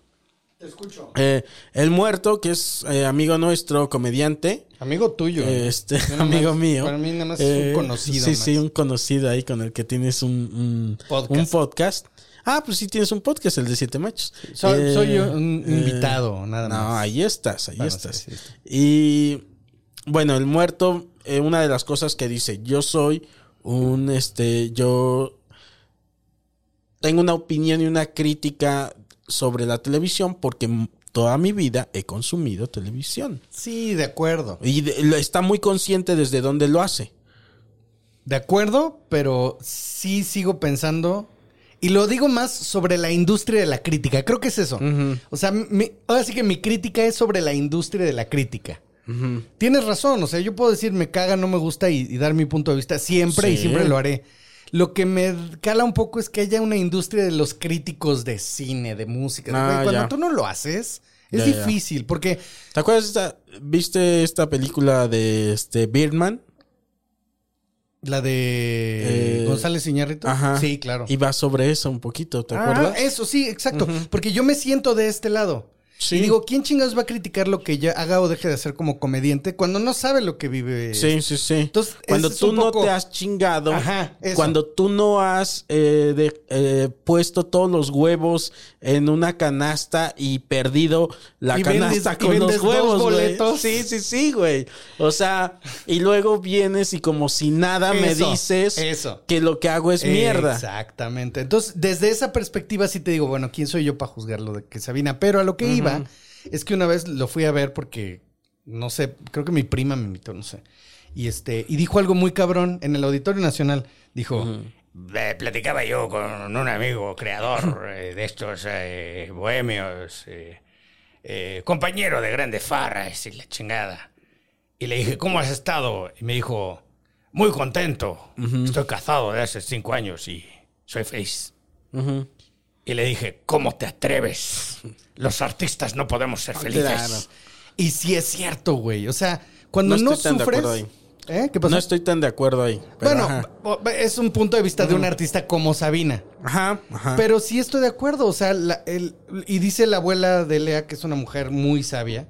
Te escucho. Eh, el muerto, que es eh, amigo nuestro, comediante. Amigo tuyo. ¿eh? Este, amigo más- mío. Para mí nada más es un conocido. Sí, más. sí, un conocido ahí con el que tienes un, un- Podcast. un podcast. Ah, pues sí tienes un podcast, el de Siete Machos. Soy, Eh, soy un eh, invitado, nada más. No, ahí estás, ahí Bueno, estás. sí, sí, sí. Y bueno, el muerto, eh, una de las cosas que dice, yo soy un, este, yo tengo una opinión y una crítica sobre la televisión porque toda mi vida he consumido televisión. Sí, de acuerdo. Y de- está muy consciente desde dónde lo hace. De acuerdo, pero sí sigo pensando. Y lo digo más sobre la industria de la crítica. Creo que es eso. O sea, mi- ahora sí que mi crítica es sobre la industria de la crítica. Tienes razón. O sea, yo puedo decir me caga, no me gusta y, y dar mi punto de vista siempre y siempre lo haré. Lo que me cala un poco es que haya una industria de los críticos de cine, de música. Ah, Cuando ya. tú no lo haces, es Ya, ya. difícil. Porque ¿Te acuerdas? esta- ¿Viste esta película de este Birdman? La de Eh, González Iñárritu. Ajá. Sí, claro. Y va sobre eso un poquito, ¿te Ah, acuerdas? eso sí, exacto. Porque yo me siento de este lado. Sí. Y digo, ¿quién chingados va a criticar lo que ya haga o deje de hacer como comediante cuando no sabe lo que vive? Sí, sí, sí. Entonces, cuando tú no poco- te has chingado, Ajá, cuando tú no has eh, de- eh, puesto todos los huevos en una canasta y perdido la Y canasta vendes- y con los huevos, boletos. Sí, sí, sí, güey. O sea, y luego vienes y como si nada me dices eso. que lo que hago es mierda. Exactamente. Entonces, desde esa perspectiva sí te digo, bueno, ¿quién soy yo para juzgar lo de que Sabina? Pero a lo que iba es que una vez lo fui a ver porque, no sé, creo que mi prima me invitó, no sé. Y este, y dijo algo muy cabrón en el Auditorio Nacional. Dijo, Eh, platicaba yo con un amigo creador eh, de estos eh, bohemios, eh, compañero de grandes farras y la chingada. Y le dije, ¿cómo has estado? Y me dijo, muy contento. Estoy casado de hace cinco años y soy feliz. Y le dije, ¿cómo te atreves? Los artistas no podemos ser felices. Claro. y sí es cierto, güey. O sea, cuando No no, estoy tan de sufres... acuerdo ahí. ¿Eh? ¿Qué pasó? No estoy tan de acuerdo ahí. pero bueno, ajá. es un punto de vista de un artista como Sabina. Ajá, ajá. Pero sí estoy de acuerdo. O sea, la- el- y dice la abuela de Lea, que es una mujer muy sabia,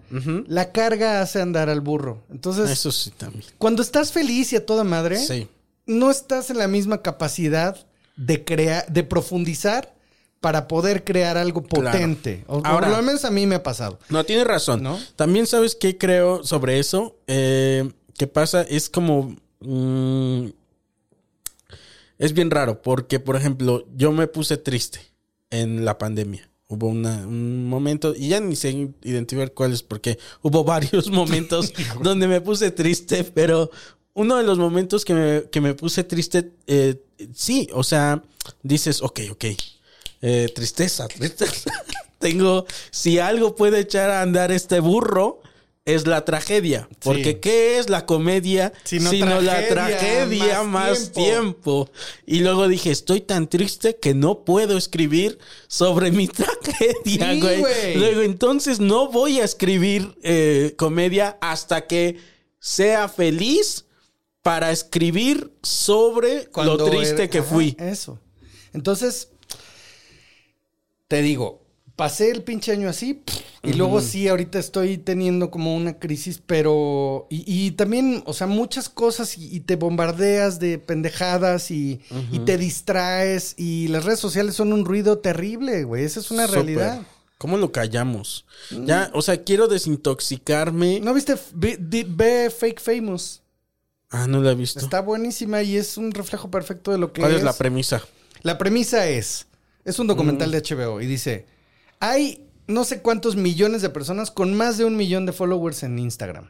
la carga hace andar al burro. Entonces, Eso sí también. cuando estás feliz y a toda madre, Sí. no estás en la misma capacidad de crear, de profundizar para poder crear algo Claro. potente. O, Ahora- por lo menos a mí me ha pasado. No, tienes razón. ¿No? También sabes qué creo sobre eso. Eh, ¿Qué pasa? Es como... mm, es bien raro porque, por ejemplo, yo me puse triste en la pandemia. Hubo una- un momento, y ya ni sé identificar cuáles, porque hubo <laughs> varios momentos <laughs> donde me puse triste, pero uno de los momentos que me, que me puse triste, eh, sí, o sea, dices, ok, ok, eh, tristeza, tristeza. <laughs> Tengo, si algo puede echar a andar este burro, es la tragedia. Porque Sí. ¿qué es la comedia Sino sino la tragedia, tragedia más más tiempo. tiempo. Y luego dije, estoy tan triste que no puedo escribir sobre mi <laughs> tragedia, Sí, güey. güey. Luego, entonces no voy a escribir eh, comedia hasta que sea feliz para escribir sobre Cuando lo triste era- que Ajá, fui. Eso. Entonces, te digo, pasé el pinche año así y luego sí, ahorita estoy teniendo como una crisis, pero... Y, y también, o sea, muchas cosas y, y te bombardeas de pendejadas y, y te distraes y las redes sociales son un ruido terrible, güey. Esa es una realidad. ¿Cómo lo callamos? Ya, o sea, quiero desintoxicarme. ¿No viste? Ve, Fake Famous. Ah, no la he visto. Está buenísima y es un reflejo perfecto de lo que ¿Cuál es. es la premisa? La premisa es, es un documental de HBO y dice, hay no sé cuántos millones de personas con más de un millón de followers en Instagram.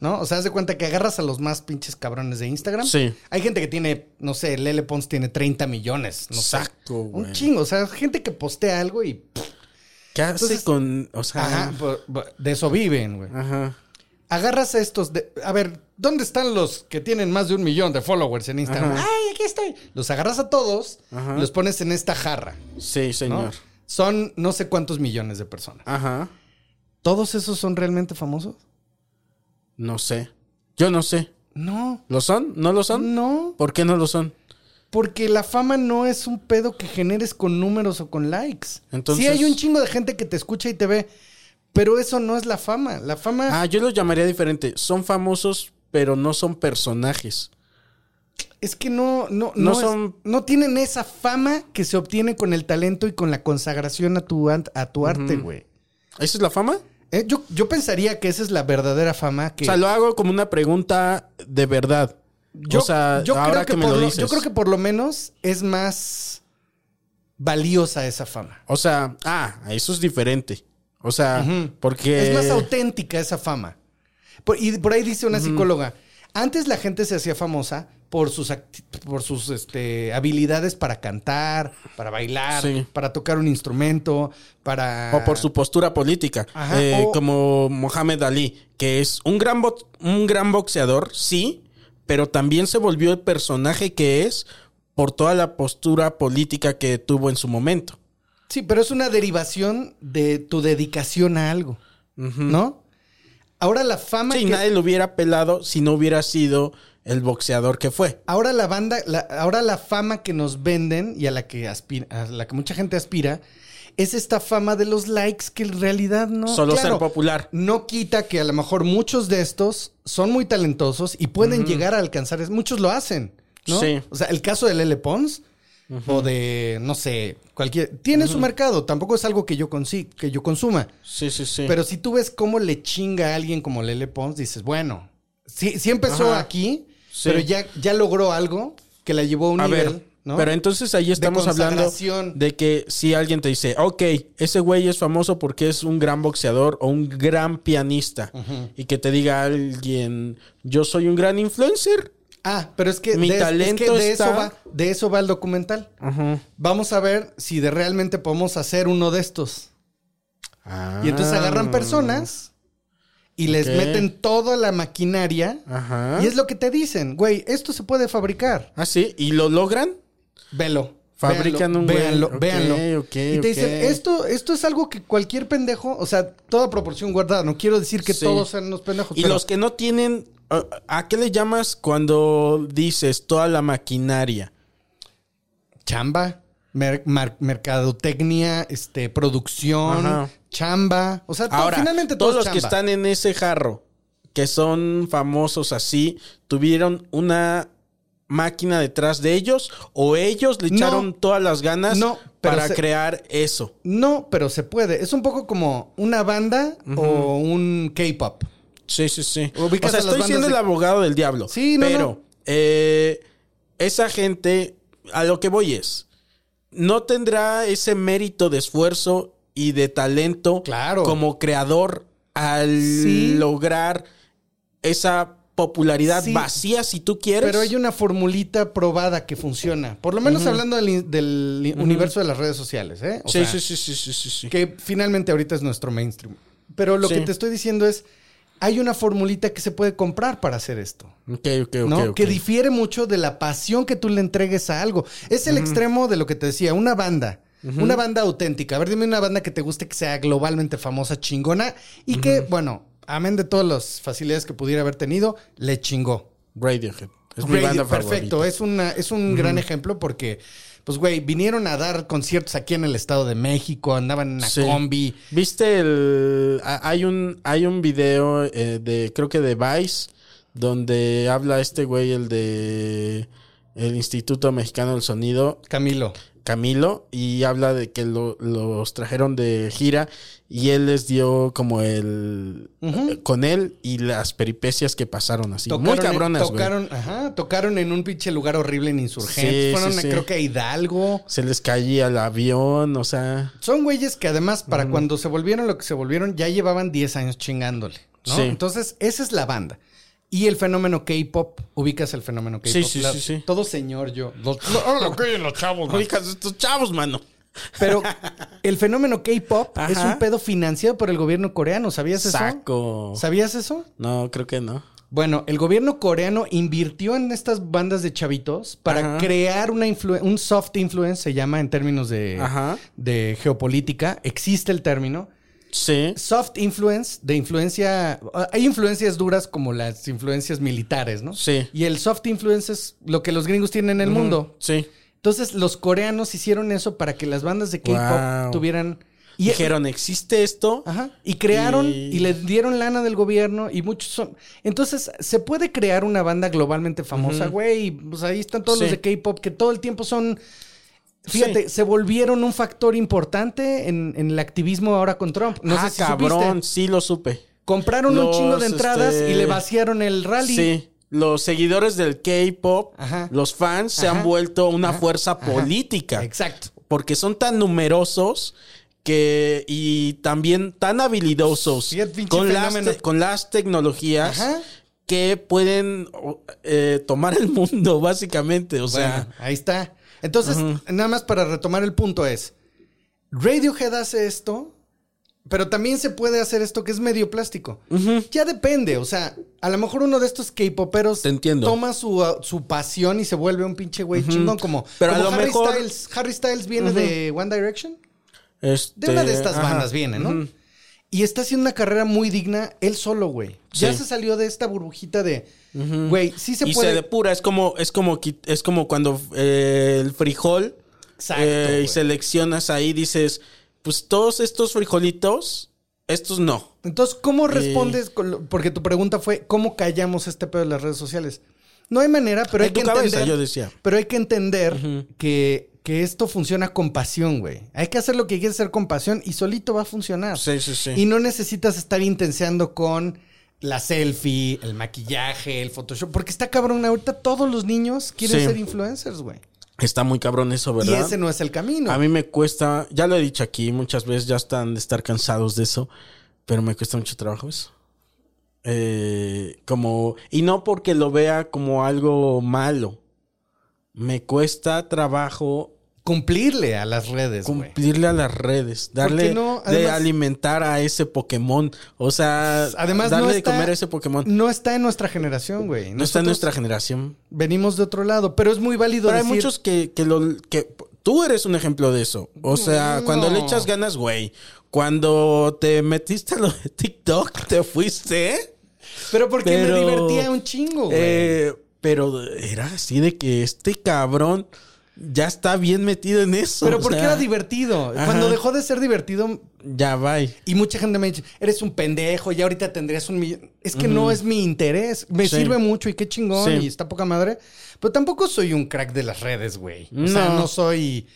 ¿no? O sea, haz de cuenta que agarras a los más pinches cabrones de Instagram. Sí. Hay gente que tiene, no sé, Lele Pons tiene 30 millones, no. Saco, güey. Un chingo, o sea, gente que postea algo y... pff, ¿Qué hace Entonces- con. O sea. ajá, de eso viven, güey. Ajá. Agarras a estos de... A ver, ¿dónde están los que tienen más de un millón de followers en Instagram? Ajá. ¡Ay, aquí estoy! Los agarras a todos Ajá. y los pones en esta jarra. Sí, ¿no? señor. Son no sé cuántos millones de personas. Ajá. ¿Todos esos son realmente famosos? No sé. Yo no sé. No. ¿Lo son? ¿No lo son? No. ¿Por qué no lo son? Porque la fama no es un pedo que generes con números o con likes. Entonces- Sí hay un chingo de gente que te escucha y te ve, pero eso no es la fama. La fama... Ah, yo lo llamaría diferente. Son famosos, pero no son personajes. Es que no, no, No no, es- son- no tienen esa fama que se obtiene con el talento y con la consagración a tu, a tu arte, güey. ¿Esa es la fama? Eh, yo, yo pensaría que esa es la verdadera fama que... O sea, lo hago como una pregunta de verdad. yo, o sea, yo ahora creo que, que, me lo lo, dices. yo creo que por lo menos es más valiosa esa fama. O sea, ah, eso es diferente. O sea, porque... Es más auténtica esa fama. Por- y por ahí dice una psicóloga, antes la gente se hacía famosa por sus, por sus este, habilidades para cantar, para bailar, Sí. para tocar un instrumento, para... O por su postura política. Ajá, Eh, o- Como Mohamed Ali, que es un gran, un gran boxeador, sí, pero también se volvió el personaje que es por toda la postura política que tuvo en su momento. Sí, pero es una derivación de tu dedicación a algo, ¿no? Ahora la fama... Sí, que- nadie lo hubiera pelado si no hubiera sido el boxeador que fue. Ahora la banda, la- ahora la fama que nos venden y a la que aspira, a la que mucha gente aspira, es esta fama de los likes que en realidad no. Solo Claro, ser popular. No quita que a lo mejor muchos de estos son muy talentosos y pueden llegar a alcanzar. Muchos lo hacen, ¿no? Sí. O sea, el caso de Lele Pons o de, no sé, cualquier. Tiene su mercado. Tampoco es algo que yo, que yo consuma. Sí, sí, sí. Pero si tú ves cómo le chinga a alguien como Lele Pons, dices, bueno, sí, sí empezó aquí, Sí. pero ya, ya logró algo que la llevó a un a nivel, ver, ¿no? pero entonces ahí estamos hablando de que si alguien te dice, ok, ese güey es famoso porque es un gran boxeador o un gran pianista, y que te diga alguien, yo soy un gran influencer. Ah, pero es que Mi de, es talento que de eso está- va, de eso va el documental. Vamos a ver si de realmente podemos hacer uno de estos. Y entonces agarran personas y les meten toda la maquinaria. Ajá. Y es lo que te dicen, güey, esto se puede fabricar. Ah, sí, y lo logran. Velo. Fabrican véanlo, un güey. véanlo, Ok, véanlo. y te dicen, esto, esto es algo que cualquier pendejo, o sea, toda proporción guardada. No quiero decir que Sí. todos sean unos pendejos. Y pero los que no tienen, ¿a- ¿a qué le llamas cuando dices toda la maquinaria? chamba, mer- mercadotecnia, este, producción, Ajá. Chamba. O sea, todo- Ahora, finalmente todo todos es los que están en ese jarro, que son famosos así, tuvieron una máquina detrás de ellos o ellos le No. echaron todas las ganas No, para se- crear eso. No, pero se puede. Es un poco como una banda o un K-pop. Sí, sí, sí. Ubicas o sea, estoy siendo de- el abogado del diablo. Sí, no, Pero eh, esa gente, a lo que voy es, no tendrá ese mérito de esfuerzo y de talento Claro. como creador al Sí. lograr esa popularidad Sí. vacía, si tú quieres. Pero hay una formulita probada que funciona. Por lo menos hablando del, universo de las redes sociales, ¿eh? O sí, sea, sí, sí, sí, sí, sí, sí. Que finalmente ahorita es nuestro mainstream. Pero lo que te estoy diciendo es, hay una formulita que se puede comprar para hacer esto. Ok, ok, ok, ¿no? ok. Que difiere mucho de la pasión que tú le entregues a algo. Es el extremo de lo que te decía, una banda. Una banda auténtica. A ver, dime una banda que te guste que sea globalmente famosa, chingona y que, bueno, amén de todas las facilidades que pudiera haber tenido, le chingó. Radiohead. Es mi banda perfecto, favorita. es, una, es un gran ejemplo porque, pues, güey, vinieron a dar conciertos aquí en el Estado de México, andaban en una Sí. combi. ¿Viste el. Hay un, hay un video eh, de. Creo que de Vice. Donde habla este güey, el de. El Instituto Mexicano del Sonido. Camilo. Camilo y habla de que lo- los trajeron de gira y él les dio como el eh, con él y las peripecias que pasaron así. Muy Tocaron cabronas, tocaron, ajá, tocaron en un pinche lugar horrible en Insurgentes. Sí, Fueron, sí, sí. creo que a Hidalgo. Se les caía el avión, o sea. Son güeyes que además, para cuando se volvieron lo que se volvieron, ya llevaban 10 años chingándole. ¿no? Entonces, esa es la banda. Y el fenómeno K-pop, ubicas el fenómeno K-pop. Sí, sí, La- sí, sí. Todo señor yo. Los- lo que oyen los chavos, man. Oigan, estos chavos, mano. Pero el fenómeno K-pop es un pedo financiado por el gobierno coreano. ¿Sabías eso? Saco. ¿Sabías eso? No, creo que no. Bueno, el gobierno coreano invirtió en estas bandas de chavitos para Ajá. crear una un soft influence, se llama en términos de, de geopolítica. Existe el término. Sí. Soft influence, de influencia. Hay influencias duras como las influencias militares, ¿no? Sí. Y el soft influence es lo que los gringos tienen en el mundo. Sí. Entonces, los coreanos hicieron eso para que las bandas de K-pop Wow. tuvieran. Y Dijeron, ¿existe esto? Ajá. Y crearon Y- y... le dieron lana del gobierno y muchos son. Entonces, se puede crear una banda globalmente famosa, güey. y, Pues ahí están todos Sí. los de K-pop que todo el tiempo son. Fíjate, se volvieron un factor importante en, en el activismo ahora con Trump. No ah, sé si cabrón, supiste. sí lo supe. Compraron un chingo de entradas este, y le vaciaron el rally. Sí. Los seguidores del K-pop, los fans, se han vuelto una Ajá. fuerza Ajá. política. Exacto. Porque son tan numerosos que y también tan habilidosos Sí, con, las te- con las tecnologías que pueden eh, tomar el mundo, <laughs> básicamente. O sea, ahí está. Entonces, nada más para retomar el punto es, Radiohead hace esto, pero también se puede hacer esto que es medio plástico. Ya depende, o sea, a lo mejor uno de estos K-poperos toma su, uh, su pasión y se vuelve un pinche güey chingón como, Pero a lo Harry mejor- Styles. Harry Styles viene de One Direction. este, De una de estas bandas viene, ¿no? Y está haciendo una carrera muy digna él solo, güey. Ya Sí. se salió de esta burbujita de, güey, sí se y puede... se depura, es como, es como, es como cuando eh, el frijol Exacto, eh, y seleccionas ahí, dices, pues todos estos frijolitos, estos no. Entonces, ¿cómo respondes? con lo- Porque tu pregunta fue, ¿cómo callamos este pedo de las redes sociales? No hay manera, pero hay En que cabeza, entender. yo decía. Pero hay que entender que, que esto funciona con pasión, güey. Hay que hacer lo que quieres hacer con pasión y solito va a funcionar. Sí, sí, sí. Y no necesitas estar intenseando con la selfie, el maquillaje, el Photoshop. Porque está cabrón. Ahorita todos los niños quieren Sí. ser influencers, güey. Está muy cabrón eso, Y ¿verdad? ese no es el camino. A mí me cuesta, ya lo he dicho aquí, muchas veces ya están de estar cansados de eso, pero me cuesta mucho trabajo eso. Eh, como, y no porque lo vea como algo malo. Me cuesta trabajo Cumplirle a las redes, cumplirle a las redes, darle no? de alimentar a ese Pokémon, o sea, Además, darle no de está, comer a ese Pokémon. No está en nuestra generación, güey. No está en nuestra generación. Venimos de otro lado, pero es muy válido Pero hay muchos que, que lo que tú eres un ejemplo de eso. O sea, cuando le echas ganas, güey. Cuando te metiste a lo de TikTok, <laughs> te fuiste. Pero porque Pero, me divertía un chingo, güey. Eh, pero era así de que este cabrón ya está bien metido en eso. pero porque sea, era divertido. ajá. Cuando dejó de ser divertido, Ya va. y mucha gente me dicho, eres un pendejo, ya ahorita tendrías un millón. Es que no es mi interés. Me Sí. sirve mucho y qué chingón Sí. y está poca madre. Pero tampoco soy un crack de las redes, güey. O sea, No. no soy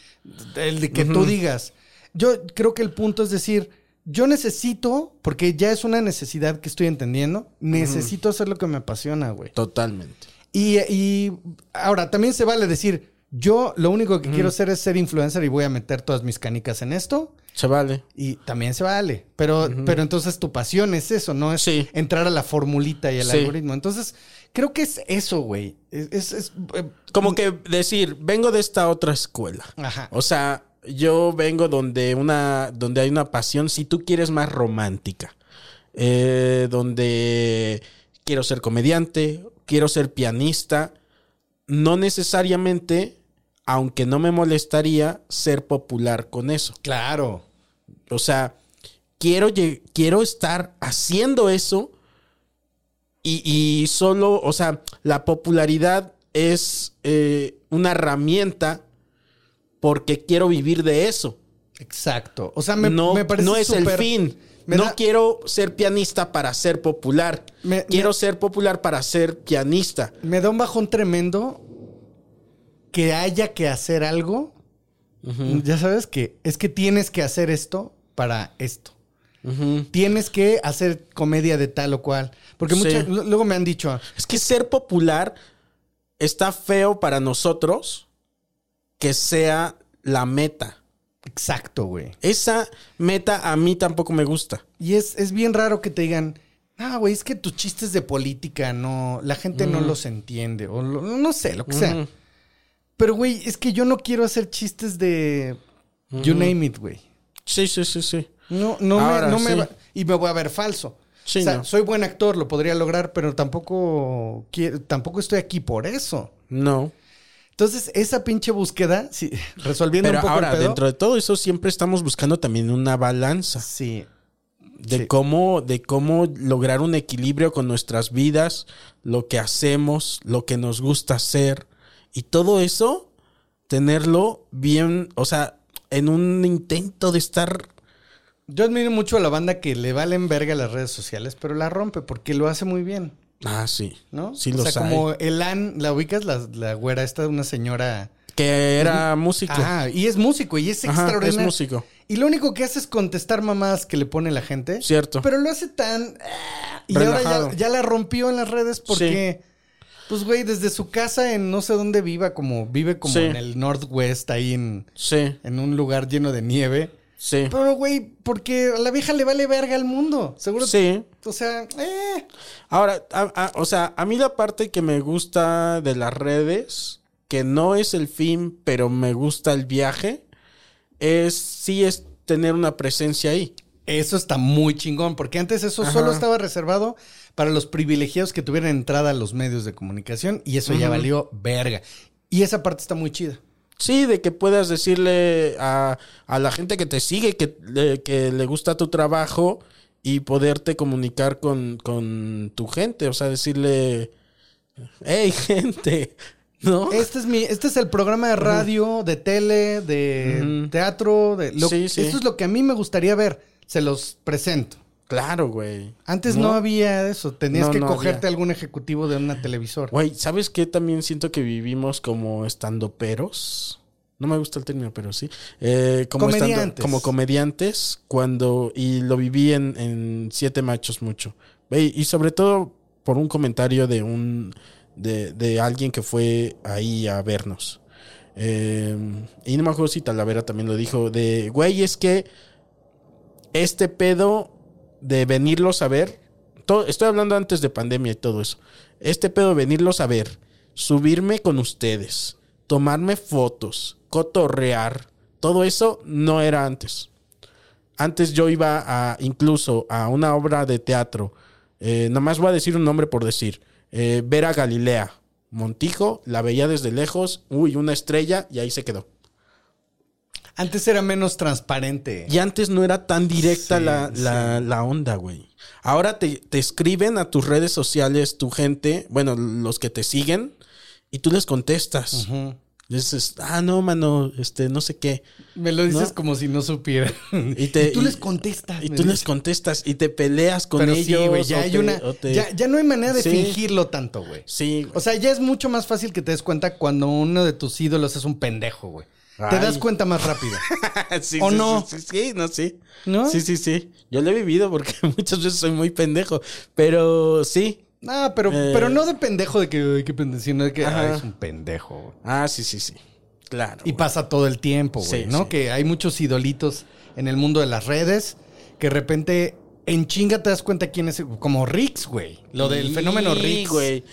el de que tú digas. Yo creo que el punto es decir, yo necesito, porque ya es una necesidad que estoy entendiendo, necesito hacer lo que me apasiona, güey. Totalmente. Y, y ahora, también se vale decir, yo lo único que quiero hacer es ser influencer y voy a meter todas mis canicas en esto. Se vale. Y también se vale. Pero, pero entonces tu pasión es eso, no es Sí. entrar a la formulita y al Sí. algoritmo. Entonces, creo que es eso, güey. Es, es- es, eh, Como que decir, vengo de esta otra escuela. Ajá. O sea, yo vengo donde una, donde hay una pasión, si tú quieres más romántica, eh, donde quiero ser comediante, quiero ser pianista, no necesariamente, aunque no me molestaría ser popular con eso. Claro. O sea, quiero, quiero estar haciendo eso y, y solo, o sea, la popularidad es eh, una herramienta porque quiero vivir de eso. Exacto. O sea, me, no, me parece no es el fin. me no da- quiero ser pianista para ser popular. Me- quiero ser popular para ser pianista. Me da un bajón tremendo que haya que hacer algo Ya sabes que es que tienes que hacer esto para esto. Tienes que hacer comedia de tal o cual. Porque Sí. mucha- lu- luego me han dicho, Es que ser popular está feo para nosotros que sea la meta. exacto, güey. Esa meta a mí tampoco me gusta. Y es, es bien raro que te digan, ah, güey, es que tus chistes de política no, la gente no los entiende. O lo- no sé, lo que sea. Pero, güey, es que yo no quiero hacer chistes de you name it, güey. Sí, sí, sí, sí. No, no Ahora, me, no me sí. va- y me voy a ver falso. Sí, o sea, no. soy buen actor, lo podría lograr, pero tampoco quiero, tampoco estoy aquí por eso. No. Entonces, esa pinche búsqueda, sí, <laughs> resolviendo Pero un poco ahora, el pedo. dentro de todo eso, siempre estamos buscando también una balanza Sí. de Sí. cómo, de cómo lograr un equilibrio con nuestras vidas, lo que hacemos, lo que nos gusta hacer. Y todo eso, tenerlo bien, o sea, en un intento de estar. Yo admiro mucho a la banda que le valen verga las redes sociales, pero la rompe porque lo hace muy bien, Ah, sí. ¿no? Sí, o los sea, hay. como Elan, ¿la ubicas? La, la güera esta de una señora... Que era músico. Ah, y es músico, y es Ajá, extraordinario. es músico. Y lo único que hace es contestar mamadas que le pone la gente. Cierto. Pero lo hace tan... ah, Y ahora Relajado. ya, ya la rompió en las redes porque... Pues, güey, desde su casa en no sé dónde viva, como vive como Sí. en el Northwest, ahí en, Sí, en un lugar lleno de nieve. sí. Pero, güey, porque a la vieja le vale verga al mundo. Seguro. Sí. O sea, eh. Ahora, a- a- o sea, a mí la parte que me gusta de las redes, que no es el fin, pero me gusta el viaje, es sí es tener una presencia ahí. Eso está muy chingón, porque antes eso Ajá. solo estaba reservado para los privilegiados que tuvieran entrada a los medios de comunicación y eso ya valió verga. Y esa parte está muy chida. Sí, de que puedas decirle a, a la gente que te sigue que, le- que le gusta tu trabajo y poderte comunicar con, con tu gente. O sea, decirle, hey, <laughs> gente, ¿no? Este es mi, este es el programa de radio, de tele, de teatro, de lo- Sí, sí. Esto es lo que a mí me gustaría ver. Se los presento. Claro, güey. Antes no, había eso. Tenías No, que no cogerte había. algún ejecutivo de una televisora. Güey, ¿sabes qué? También siento que vivimos como estando peros. No me gusta el término, pero sí. Eh, como estando- Comediantes. como comediantes, cuando. Y lo viví en, en Siete Machos mucho. Güey, y sobre todo por un comentario de un. de, de alguien que fue ahí a vernos. Eh, y no me acuerdo si Talavera también lo dijo. De, güey, es que este pedo de venirlos a ver, todo, estoy hablando antes de pandemia y todo eso, este pedo de venirlos a ver, subirme con ustedes, tomarme fotos, cotorrear, todo eso no era antes. Antes yo iba a incluso a una obra de teatro, eh, nomás voy a decir un nombre por decir, eh, ver a Galilea, Montijo, la veía desde lejos, uy, una estrella y ahí se quedó. Antes era menos transparente. Y antes no era tan directa Sí, la, la- la onda, güey. Ahora te, te escriben a tus redes sociales, tu gente, bueno, los que te siguen, y tú les contestas. Les dices, ah, no, mano, este, no sé qué. Me lo dices ¿No? como si no supiera. Y, te- <laughs> tú y- les contestas. Y tú les contestas y te peleas con Pero ellos. sí, güey, ya hay te- una. te- Ya, ya no hay manera de Sí. fingirlo tanto, güey. Sí, güey. O sea, ya es mucho más fácil que te des cuenta cuando uno de tus ídolos es un pendejo, güey. Te das cuenta más rápido. <laughs> Sí, ¿O sí, no? Sí, sí, no, sí. ¿No? Sí, sí, sí. Yo lo he vivido porque <laughs> muchas veces soy muy pendejo. Pero sí. No, pero, Eh. pero no de pendejo de que, ay, qué pendejo, sino de que es un pendejo. Ah, sí, sí, sí. Claro. Y güey. pasa todo el tiempo, güey, Sí, ¿no? sí. Que hay muchos idolitos en el mundo de las redes que de repente en chinga te das cuenta quién es, como Rix, güey. Lo del fenómeno Rix. güey.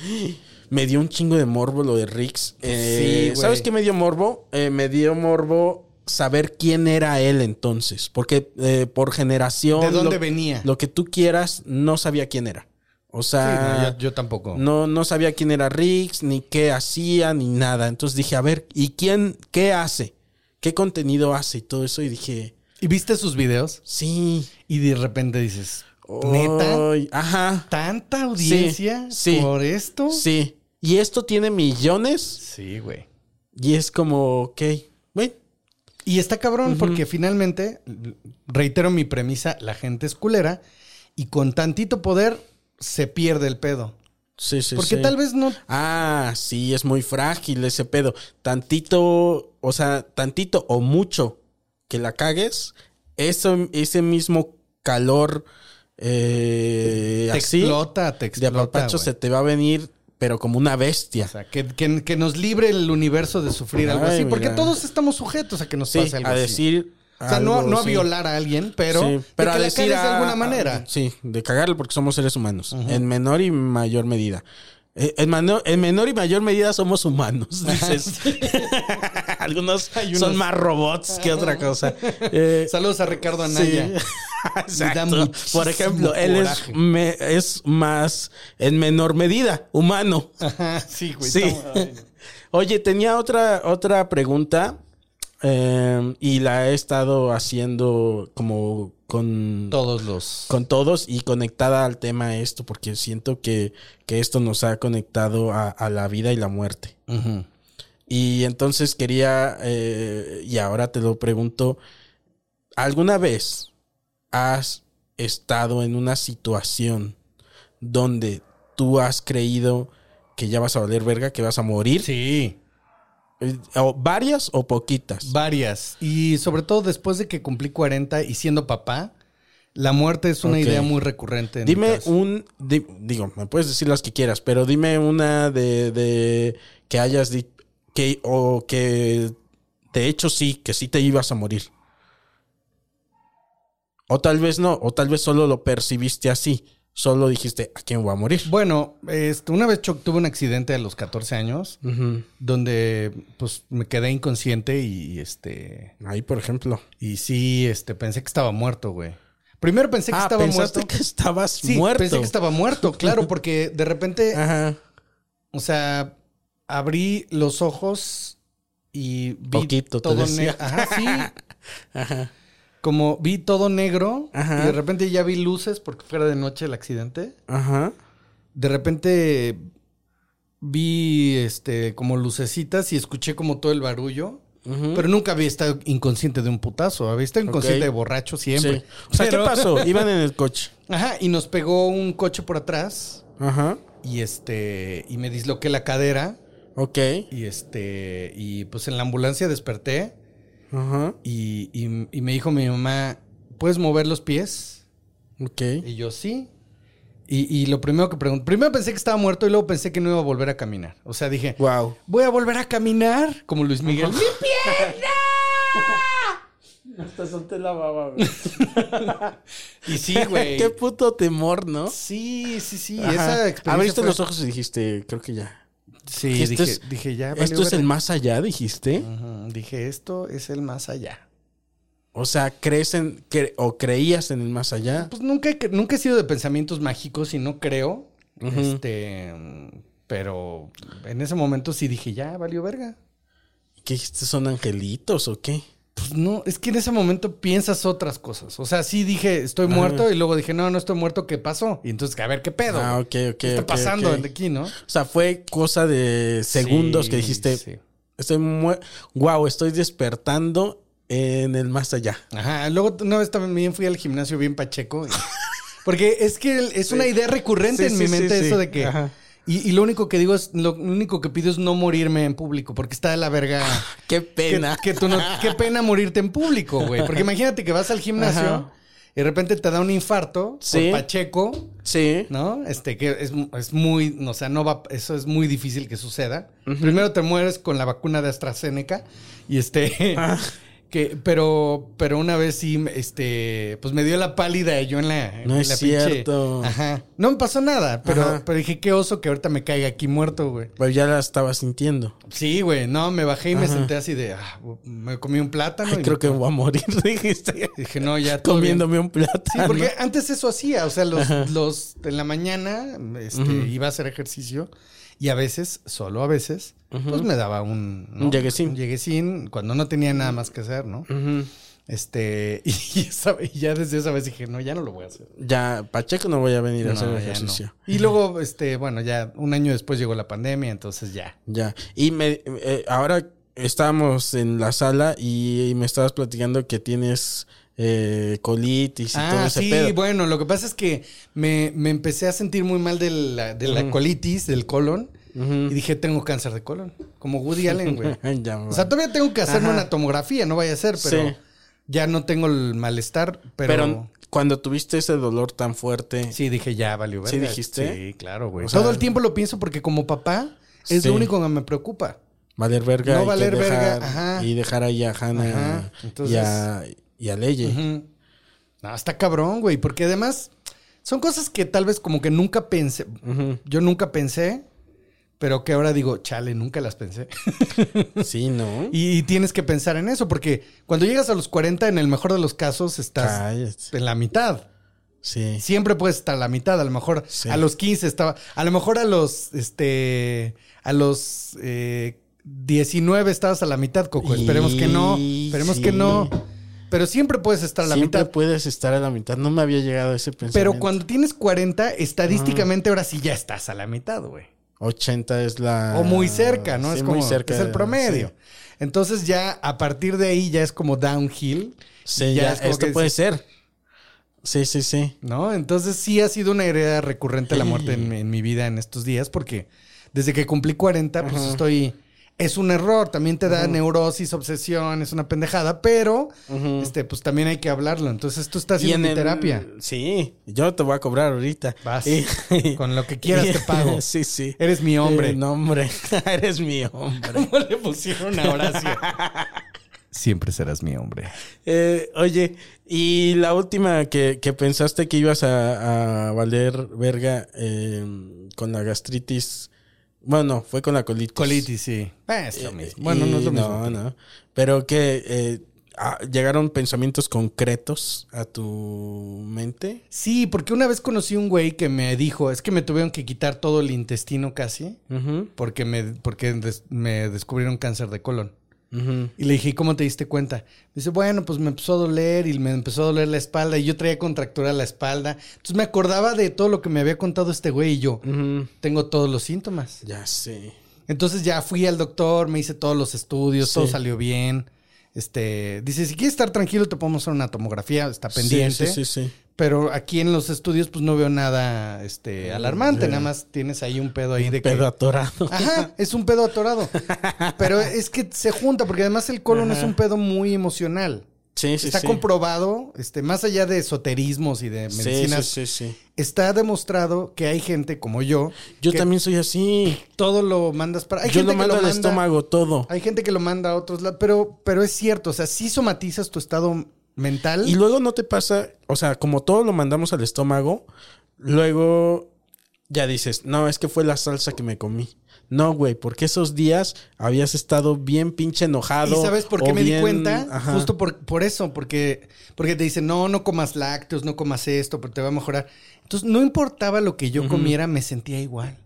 Me dio un chingo de morbo lo de Rix. Eh, Sí, güey. ¿Sabes qué me dio morbo? Eh, me dio morbo saber quién era él entonces. Porque eh, por generación. ¿De dónde lo- venía? Lo que tú quieras, no sabía quién era. O Sí, sea, no, yo, yo tampoco. no, no sabía quién era Rix, ni qué hacía, ni nada. Entonces dije, a ver, ¿y quién, qué hace? ¿Qué contenido hace? Y todo eso. Y dije, ¿Y viste sus videos? sí. Y de repente dices, ¿neta? Ajá. ¿Tanta audiencia Sí, sí. por esto? Sí. Y esto tiene millones. Sí, güey. Y es como, ok, güey. Y está cabrón porque finalmente, reitero mi premisa, la gente es culera y con tantito poder se pierde el pedo. Sí, sí, Porque sí. tal vez no. Ah, sí, es muy frágil ese pedo. Tantito, o sea, tantito o mucho que la cagues, eso, ese mismo calor eh, Te así explota, te de explota. apapacho güey. se te va a venir, pero como una bestia. O sea, que, que- que nos libre el universo de sufrir algo así. Porque mira. todos estamos sujetos a que nos Sí, pase algo a así. decir. O sea, no, algo, no a sí. violar a alguien, pero, Sí, de pero que a la decir cagues de alguna a- manera. sí, de cagarlo porque somos seres humanos. En menor y mayor medida. Eh, En, menor y mayor medida somos humanos, dices. <laughs> Algunos <laughs> unos- son más robots que otra cosa. <laughs> Eh, Saludos a Ricardo sí. Anaya. Muchísimo Por ejemplo, él es, coraje. me- es más, en menor medida, humano. Ajá, sí, güey. Sí. estamos- Oye, tenía otra, otra pregunta eh, y la he estado haciendo como con, Todos los. con todos y conectada al tema esto, porque siento que, que esto nos ha conectado a, a la vida y la muerte. Y entonces quería, eh, y ahora te lo pregunto, ¿alguna vez has estado en una situación donde tú has creído que ya vas a valer verga, que vas a morir? Sí, o ¿Varias o poquitas? varias. Y sobre todo después de que cumplí 40 y siendo papá, la muerte es una idea muy recurrente. en Dime un, di- digo, me puedes decir las que quieras, pero dime una de, de que hayas dicho, que, o que de hecho sí, que sí te ibas a morir. O tal vez no, o tal vez solo lo percibiste así, solo dijiste, ¿a quién voy a morir? Bueno, este, una vez tuve un accidente a los 14 años donde pues me quedé inconsciente y este Ahí, por ejemplo. y sí, este pensé que estaba muerto, güey. Primero pensé que ah, estaba pensaste muerto. que estabas Sí, muerto. pensé que estaba muerto, claro, <laughs> porque de repente, Ajá. o sea, abrí los ojos y vi Poquito, te todo decía. Ajá, sí. <laughs> Ajá. Como vi todo negro Ajá. y de repente ya vi luces porque fuera de noche el accidente. Ajá. De repente vi este como lucecitas y escuché como todo el barullo. Ujú. Pero nunca había estado inconsciente de un putazo. Había estado inconsciente de borracho siempre. Sí. O sea, Pero- ¿qué pasó? <laughs> Iban en el coche. Ajá, y nos pegó un coche por atrás. Ajá. Y este. Y me disloqué la cadera. Ok. Y este. Y pues en la ambulancia desperté. Ajá. Y, y- y me dijo mi mamá. ¿Puedes mover los pies? Ok. Y yo sí. Y, y lo primero que pregunté. Primero pensé que estaba muerto y luego pensé que no iba a volver a caminar. O sea, dije. Wow. Voy a volver a caminar. Como Luis Miguel. ¡Mi pierna! <laughs> Hasta solté la baba, güey. <laughs> Y sí, güey. <laughs> Qué puto temor, ¿no? Sí, sí, sí. Ajá. Esa experiencia. Abriste fue- los ojos y dijiste, creo que ya. Sí, dije, es- dije ya. valió Esto es el más allá, dijiste. Dije, esto es el más allá. O sea, crees en, cre- o creías en el más allá. Pues nunca, he- nunca he sido de pensamientos mágicos y no creo. Este. Pero en ese momento sí dije, ya valió verga. ¿Qué dijiste? ¿Son angelitos o qué? Pues no, es que en ese momento piensas otras cosas. O sea, sí dije, estoy muerto, y luego dije, no, no estoy muerto, ¿qué pasó? Y entonces, a ver, ¿qué pedo? Ah, ok, ok. ¿Qué está pasando ok. aquí, no? O sea, fue cosa de segundos Sí, que dijiste, sí. estoy mu- wow, estoy despertando en el más allá. Ajá, luego una vez también fui al gimnasio bien pacheco. y- Porque es que es <laughs> una idea recurrente Sí, en mi mente eso de que... Ajá. Y, y lo único que digo es, lo único que pido es no morirme en público, porque está de la verga. <laughs> Qué pena. que tú no, qué pena morirte en público, güey. Porque <laughs> imagínate que vas al gimnasio Ajá. y de repente te da un infarto Sí. por pacheco, Sí. ¿no? Este, que es, es muy, o sea, no va, eso es muy difícil que suceda. Primero te mueres con la vacuna de AstraZeneca y este, Ah. <laughs> que, pero, pero una vez sí, este, pues me dio la pálida yo en la, No en es la pinche- cierto. ajá. No me pasó nada, pero, Ajá. pero dije, qué oso que ahorita me caiga aquí muerto, güey. Pero ya la estaba sintiendo. Sí, güey, no, me bajé y me senté así de, ah, me comí un plátano. Ay, y creo me- que voy a morir, <laughs> dijiste. Dije, no, ya todo bien. Comiéndome un Sí, plátano. porque antes eso hacía, o sea, los, los en la mañana este, iba a hacer ejercicio y a veces, solo a veces, pues me daba un, ¿no? Un lleguesín. Un lleguesín cuando no tenía nada más que hacer, ¿no? Este, <laughs> y, esa- y ya desde esa vez dije, no, ya no lo voy a hacer. Ya, Pacheco no voy a venir a hacer ejercicio. no. Y luego, este, bueno, ya un año después llegó la pandemia, entonces ya. Ya. Y me, eh, ahora estábamos en la sala y, me estabas platicando que tienes eh, colitis y todo Ah, ese sí, pedo. bueno, lo que pasa es que me, me empecé a sentir muy mal de la, de la colitis, del colon, y dije, tengo cáncer de colon. Como Woody <laughs> Allen, güey. O sea, todavía tengo que hacerme Ajá. una tomografía, no vaya a ser, pero Sí. ya no tengo el malestar, pero... pero, cuando tuviste ese dolor tan fuerte, Sí, dije, ya valió ¿Sí verga. dijiste? Sí, claro, güey. O sea- Todo el tiempo lo pienso porque como papá es Sí. lo único que me preocupa. valer verga No y valer verga, ajá. y dejar ahí a Hannah Ajá, entonces- y a, y a Leye. Ujú. No, está cabrón, güey, porque además son cosas que tal vez como que nunca pensé. Yo nunca pensé, pero que ahora digo, chale, nunca las pensé. <laughs> Sí, ¿no? y, y tienes que pensar en eso, porque cuando llegas a los 40, en el mejor de los casos, estás Cállate. en la mitad. Sí. Siempre puedes estar a la mitad. A lo mejor Sí. a los 15 estaba. A lo mejor a los. Este. A los. eh, 19 estabas a la mitad, Coco. Esperemos que no. Esperemos sí. que no. Pero siempre puedes estar a la Siempre mitad. puedes estar a la mitad. No me había llegado ese pensamiento. Pero cuando tienes 40, estadísticamente ahora sí ya estás a la mitad, güey. 80 es la... O muy cerca, ¿no? Ah, Sí, es como. muy cerca. Es el promedio. Sí, Entonces ya a partir de ahí ya es como downhill. Sí, ya, es como esto que puede ser. Sí, sí, sí. ¿No? Entonces sí ha sido una herida recurrente la muerte en mi vida en estos días porque desde que cumplí 40 pues estoy... Es un error, también te da neurosis, obsesión, es una pendejada, pero este pues también hay que hablarlo. Entonces tú estás haciendo mi el- terapia. Sí, yo te voy a cobrar ahorita. Vas. Y- <laughs> Con lo que quieras te pago. <laughs> sí, sí. Eres mi hombre. Eh, no, hombre. <laughs> Eres mi hombre. ¿Cómo le pusieron a Horacio? Siempre serás mi hombre. Eh, oye, y la última que, que pensaste que ibas a, a valer verga eh, con la gastritis. Bueno, fue con la colitis. Colitis, sí. Eh, es lo Eh, mismo. Bueno, no es lo mismo. No, no. Pero que eh, ah, llegaron pensamientos concretos a tu mente. Sí, porque una vez conocí un güey que me dijo, es que me tuvieron que quitar todo el intestino casi, porque me, porque des- me descubrieron cáncer de colon. Y le dije, ¿y cómo te diste cuenta? Me dice, bueno, pues me empezó a doler y me empezó a doler la espalda y yo traía contractura la espalda. Entonces me acordaba de todo lo que me había contado este güey y yo, tengo todos los síntomas. Ya sé. Entonces ya fui al doctor, me hice todos los estudios, todo salió bien. Este, dice, si quieres estar tranquilo, te podemos hacer una tomografía, está pendiente. Sí, sí, sí. sí. Pero aquí en los estudios, pues no veo nada este, alarmante. Nada más tienes ahí un pedo ahí de que. Pedo atorado. Ajá, es un pedo atorado. Pero es que se junta, porque además el colon es un pedo muy emocional. Sí, sí, está sí. comprobado, este, más allá de esoterismos y de medicinas, está demostrado que hay gente como yo. Yo que también soy así. Todo lo mandas para. Hay Yo gente lo mando al estómago todo. Hay gente que lo manda a otros lados, pero, pero es cierto, o sea, sí somatizas tu estado mental. Y luego no te pasa, o sea, como todo lo mandamos al estómago, luego ya dices, no, es que fue la salsa que me comí. No, güey, porque esos días habías estado bien pinche enojado. ¿Y sabes por qué me di cuenta? Ajá. Justo por, por eso, porque, porque te dicen, no, no comas lácteos, no comas esto, porque te va a mejorar. Entonces, no importaba lo que yo comiera, me sentía igual.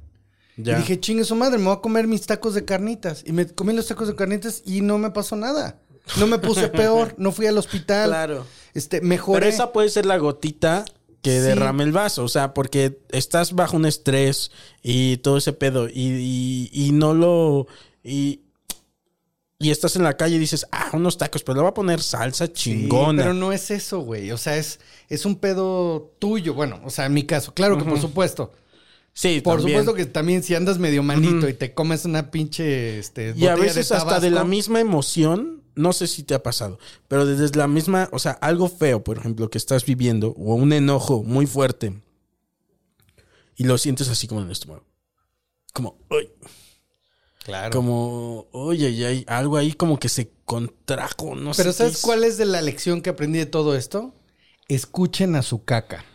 Ya. Y dije, chingue su madre, me voy a comer mis tacos de carnitas. Y me comí los tacos de carnitas y no me pasó nada. No me puse <laughs> peor, no fui al hospital. Claro. Este, mejoré. Pero esa puede ser la gotita que Sí. derrame el vaso. O sea, porque estás bajo un estrés y todo ese pedo. Y, y- y no lo. Y, y estás en la calle y dices, ah, unos tacos, pero le voy a poner salsa Sí, chingona. pero no es eso, güey. O sea, es, es un pedo tuyo. Bueno, o sea, en mi caso, claro que por supuesto. Sí, Por también. supuesto que también si andas medio malito y te comes una pinche este, Y a veces de hasta de la misma emoción, no sé si te ha pasado, pero desde la misma, o sea, algo feo, por ejemplo, que estás viviendo, o un enojo muy fuerte, y lo sientes así como en el estómago. Como, uy, Claro. como, oye, y hay algo ahí como que se contrajo, no sé. Pero ¿sabes es. cuál es de la lección que aprendí de todo esto? Escuchen a su caca.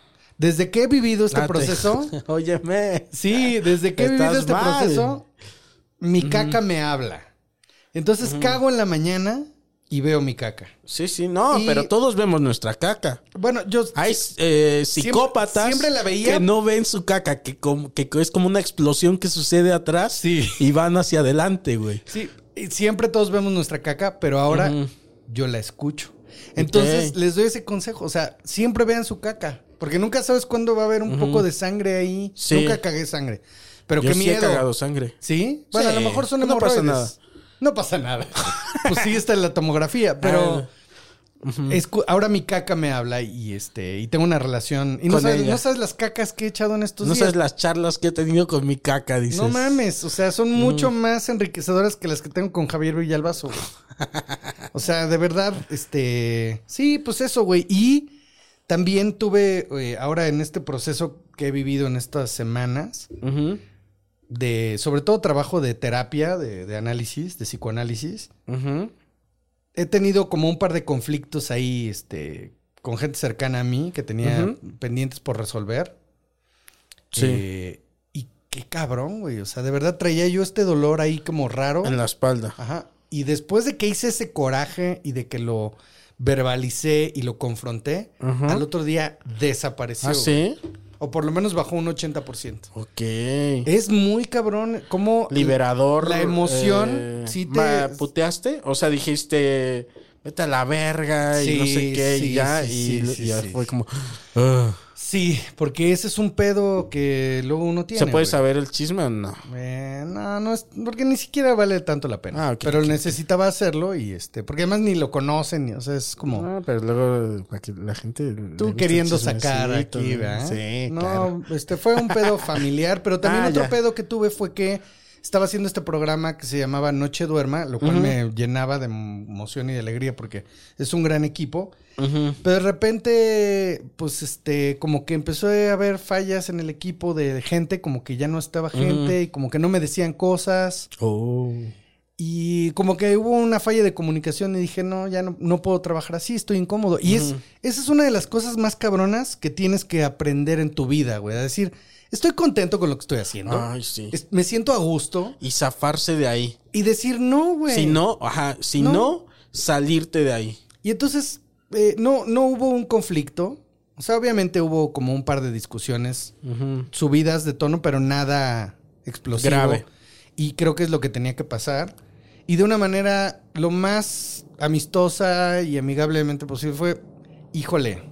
Desde que he vivido este Ah, te- proceso, <laughs> Óyeme. sí, desde que he vivido este mal. proceso, mi caca me habla. Entonces cago en la mañana y veo mi caca. Sí, sí, no, Y- pero todos vemos nuestra caca. Bueno, yo Hay eh, psicópatas siempre la veía- que no ven su caca, que, es como una explosión que sucede atrás Sí. y van hacia adelante, güey. Sí, siempre todos vemos nuestra caca, pero ahora yo la escucho. Entonces les doy ese consejo, o sea, siempre vean su caca, porque nunca sabes cuándo va a haber un poco de sangre ahí. Sí. Nunca cagué sangre. Pero Yo qué sí miedo. he cagado sangre. ¿Sí? Bueno, a lo Sí, mejor son no pasa hemorroides. nada. No pasa nada. <laughs> pues sí está en la tomografía, pero Ah. escu- ahora mi caca me habla y este y tengo una relación. Y no sabes, no las cacas que he echado en estos No días. sabes las charlas que he tenido con mi caca, dices. No mames, o sea, son mucho más enriquecedoras que las que tengo con Javier Villalbazo. güey. <laughs> o sea, de verdad, este, sí, pues eso, güey. Y también tuve eh, ahora en este proceso que he vivido en estas semanas de, sobre todo trabajo de terapia, de, de análisis, de psicoanálisis. He tenido como un par de conflictos ahí, este, con gente cercana a mí que tenía pendientes por resolver. Sí. Eh, y qué cabrón, güey. O sea, de verdad traía yo este dolor ahí como raro. En la espalda. Ajá. Y después de que hice ese coraje y de que lo verbalicé y lo confronté, al otro día desapareció. ¿Ah, güey. sí? O por lo menos bajó un 80%. Ok. Es muy cabrón como... Liberador. La emoción, eh, sí te- ¿Puteaste? O sea, dijiste, vete a la verga y no sé qué, sí, y ya. sí, y ya fue como. "Ah". Sí, porque ese es un pedo que luego uno tiene. ¿Se puede güey. saber el chisme o no? Eh, no, no es porque ni siquiera vale tanto la pena. Ah, ok, pero necesitaba hacerlo y este, porque además ni lo conocen, o sea, es como Ah, pero luego la gente. tú queriendo sacar aquí, ¿no? ¿verdad? Sí, no, claro. este fue un pedo <laughs> familiar, pero también Ah, otro ya. pedo que tuve fue que estaba haciendo este programa que se llamaba Noche Duerma, lo cual me llenaba de emoción y de alegría porque es un gran equipo. Pero de repente, pues este, como que empezó a haber fallas en el equipo de gente, como que ya no estaba gente y como que no me decían cosas. Oh. Y como que hubo una falla de comunicación y dije, no, ya no, no puedo trabajar así, estoy incómodo. Y es, esa es una de las cosas más cabronas que tienes que aprender en tu vida, güey. A decir, estoy contento con lo que estoy haciendo. Ay, sí. Es- me siento a gusto. Y zafarse de ahí. Y decir, no, güey. Si no, ajá, si No. no, salirte de ahí. Y entonces, eh, no, no hubo un conflicto. O sea, obviamente hubo como un par de discusiones subidas de tono, pero nada explosivo. Grave. Y creo que es lo que tenía que pasar. Y de una manera lo más amistosa y amigablemente posible fue, híjole,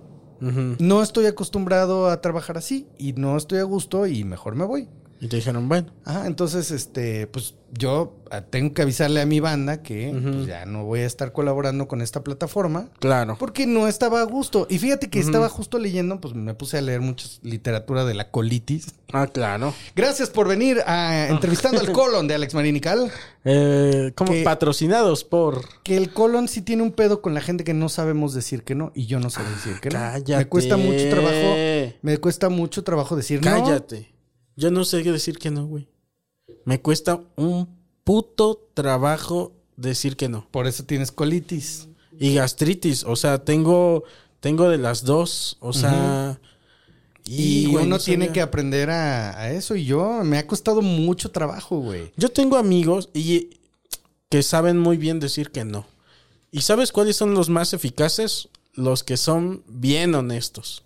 No estoy acostumbrado a trabajar así y no estoy a gusto y mejor me voy. Y te dijeron, bueno. Ajá, entonces, este, pues yo ah, tengo que avisarle a mi banda que pues, ya no voy a estar colaborando con esta plataforma. Claro. Porque no estaba a gusto. Y fíjate que estaba justo leyendo, pues me puse a leer mucha literatura de la colitis. Ah, claro. Gracias por venir a entrevistando al <laughs> colon de Alex Marinical. Eh, como patrocinados por. Que el colon sí tiene un pedo con la gente que no sabemos decir que no. Y yo no sé decir que no. cállate. Me cuesta mucho trabajo. Me cuesta mucho trabajo decir no. Cállate. Yo no sé qué decir que no, güey. Me cuesta un puto trabajo decir que no. Por eso tienes colitis. Y gastritis, o sea, tengo tengo de las dos, o sea, Y, güey, uno no tiene sabía. que aprender a, a eso. Y yo me ha costado mucho trabajo, güey. Yo tengo amigos y que saben muy bien decir que no. ¿Y sabes cuáles son los más eficaces? Los que son bien honestos.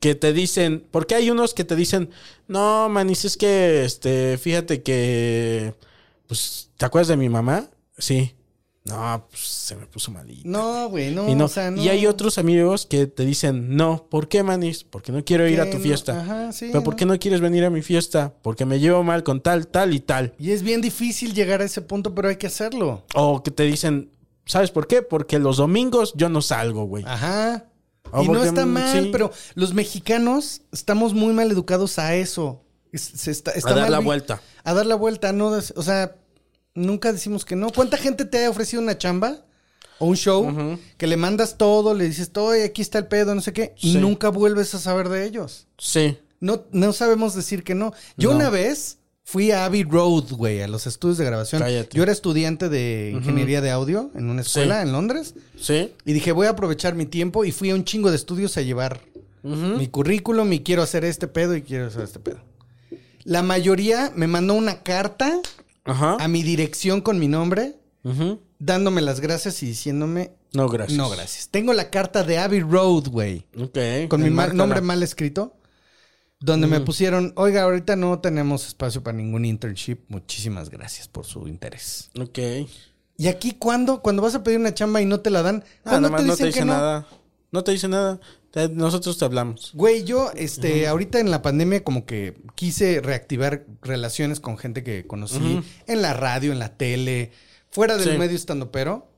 Que te dicen, porque hay unos que te dicen, no, manis, es que, este, fíjate que, pues, ¿te acuerdas de mi mamá? Sí. No, pues se me puso malita. No, güey, no. y, no. o sea, no. y hay otros amigos que te dicen, no, ¿por qué, manis? Porque no quiero ir a tu no- fiesta. Ajá, sí. ¿Pero por qué no quieres venir a mi fiesta? Porque me llevo mal con tal, tal y tal. Y es bien difícil llegar a ese punto, pero hay que hacerlo. O que te dicen, ¿sabes por qué? Porque los domingos yo no salgo, güey. Ajá. O y no está mal, sí. pero los mexicanos estamos muy mal educados a eso. Es- se está, está a dar mal la vuelta. A dar la vuelta, no. O sea, nunca decimos que no. ¿Cuánta gente te ha ofrecido una chamba? O un show que le mandas todo, le dices, oye, aquí está el pedo, no sé qué, y nunca vuelves a saber de ellos. Sí. No, no sabemos decir que no. Yo No. una vez fui a Abbey Road, güey, a los estudios de grabación. Cállate. Yo era estudiante de ingeniería de audio en una escuela en Londres. Sí. Y dije, voy a aprovechar mi tiempo y fui a un chingo de estudios a llevar mi currículum y quiero hacer este pedo y quiero hacer este pedo. La mayoría me mandó una carta Ajá. a mi dirección con mi nombre, Ujú. dándome las gracias y diciéndome, No, gracias. no, gracias. Tengo la carta de Abbey Road, güey, Ok. con mi mal- nombre mal escrito, donde me pusieron, oiga, ahorita no tenemos espacio para ningún internship, muchísimas gracias por su interés. Ok. Y aquí, ¿cuándo? Cuando vas a pedir una chamba y no te la dan, Ah, ¿cuándo no te dicen dice que no? nada. No te dice nada. Te- nosotros te hablamos. Güey, yo, este, ahorita en la pandemia como que quise reactivar relaciones con gente que conocí en la radio, en la tele, fuera del Sí. medio estando pero.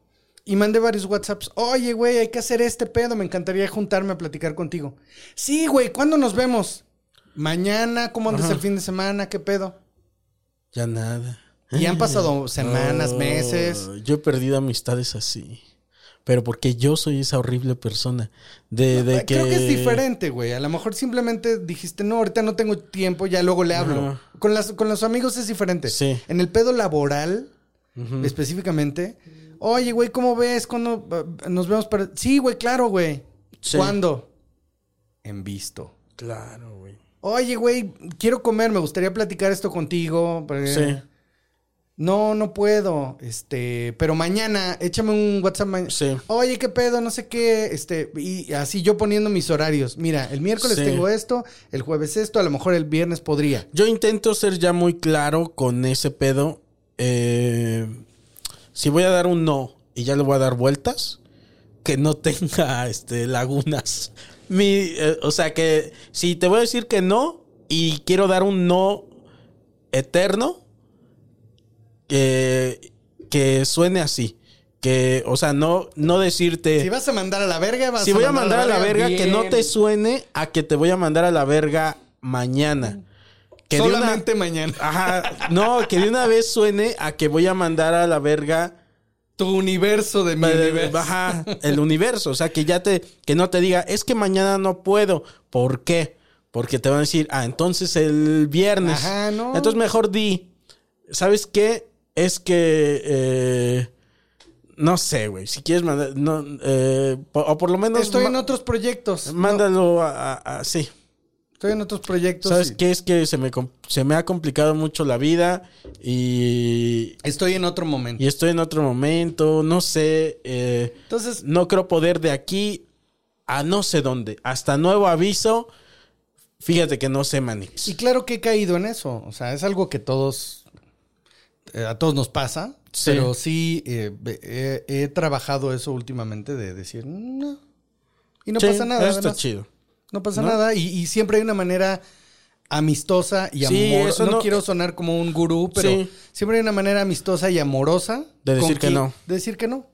Y mandé varios WhatsApps. Oye, güey, hay que hacer este pedo. Me encantaría juntarme a platicar contigo. Sí, güey, ¿cuándo nos vemos? Mañana, ¿cómo andas Ajá. el fin de semana? ¿Qué pedo? Ya nada. Y han pasado semanas, <laughs> Oh, meses. Yo he perdido amistades así. Pero porque yo soy esa horrible persona. De, de que... Creo que es diferente, güey. A lo mejor simplemente dijiste, no, ahorita no tengo tiempo, ya luego le hablo. Con, las, con los amigos es diferente. Sí. En el pedo laboral, específicamente, oye, güey, ¿cómo ves? ¿Cuándo uh, nos vemos para...? Sí, güey, claro, güey. Sí. ¿Cuándo? En visto. Claro, güey. Oye, güey, quiero comer, me gustaría platicar esto contigo. Sí. No, no puedo. Este, pero mañana, échame un WhatsApp. ma- Sí. Oye, qué pedo, no sé qué. Este, y así yo poniendo mis horarios. Mira, el miércoles Sí. tengo esto, el jueves esto, a lo mejor el viernes podría. Yo intento ser ya muy claro con ese pedo. Eh, si voy a dar un no y ya le voy a dar vueltas, que no tenga este, lagunas. Mi, eh, o sea que si te voy a decir que no y quiero dar un no eterno, que, que suene así. Que, o sea, no, no decirte. Si vas a mandar a la verga, vas Si voy a mandar a la verga, que no te suene a que te voy a mandar a la verga mañana. Que de una- Solamente mañana. Ajá, no, que de una vez suene a que voy a mandar a la verga Tu universo de mi universo. Ajá, <laughs> el universo, o sea, que ya te que no te diga, "Es que mañana no puedo." ¿Por qué? Porque te van a decir, "Ah, entonces el viernes." Ajá, no. Entonces mejor di, ¿sabes qué? Es que eh, no sé, güey, si quieres mandar no eh, po- o por lo menos Estoy en otros proyectos. No, mándalo a, a- a- sí. Estoy en otros proyectos. ¿Sabes y- qué? Es que se me, se me ha complicado mucho la vida y, Estoy en otro momento. y estoy en otro momento, no sé, eh, Entonces, no creo poder de aquí a no sé dónde, hasta nuevo aviso, fíjate que no sé, Manix. Y claro que he caído en eso. O sea, es algo que todos. eh, a todos nos pasa. Sí. Pero sí eh, he, trabajado eso últimamente de decir, no. Y no Sí, pasa nada. está chido. No pasa ¿No? nada. Y, y siempre hay una manera amistosa y Sí, amorosa. No, no- quiero sonar como un gurú, pero Sí. siempre hay una manera amistosa y amorosa. De decir que no. De decir que no.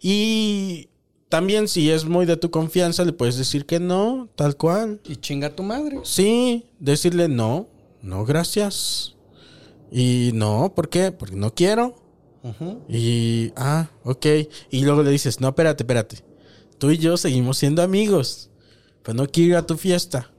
Y también si es muy de tu confianza, le puedes decir que no, tal cual. Y chinga tu madre. Sí, decirle no, no, gracias. Y no, ¿por qué? Porque no quiero. Y, ah, ok. Y luego le dices, no, espérate, espérate. Tú y yo seguimos siendo amigos. Pero no quiero ir a tu fiesta.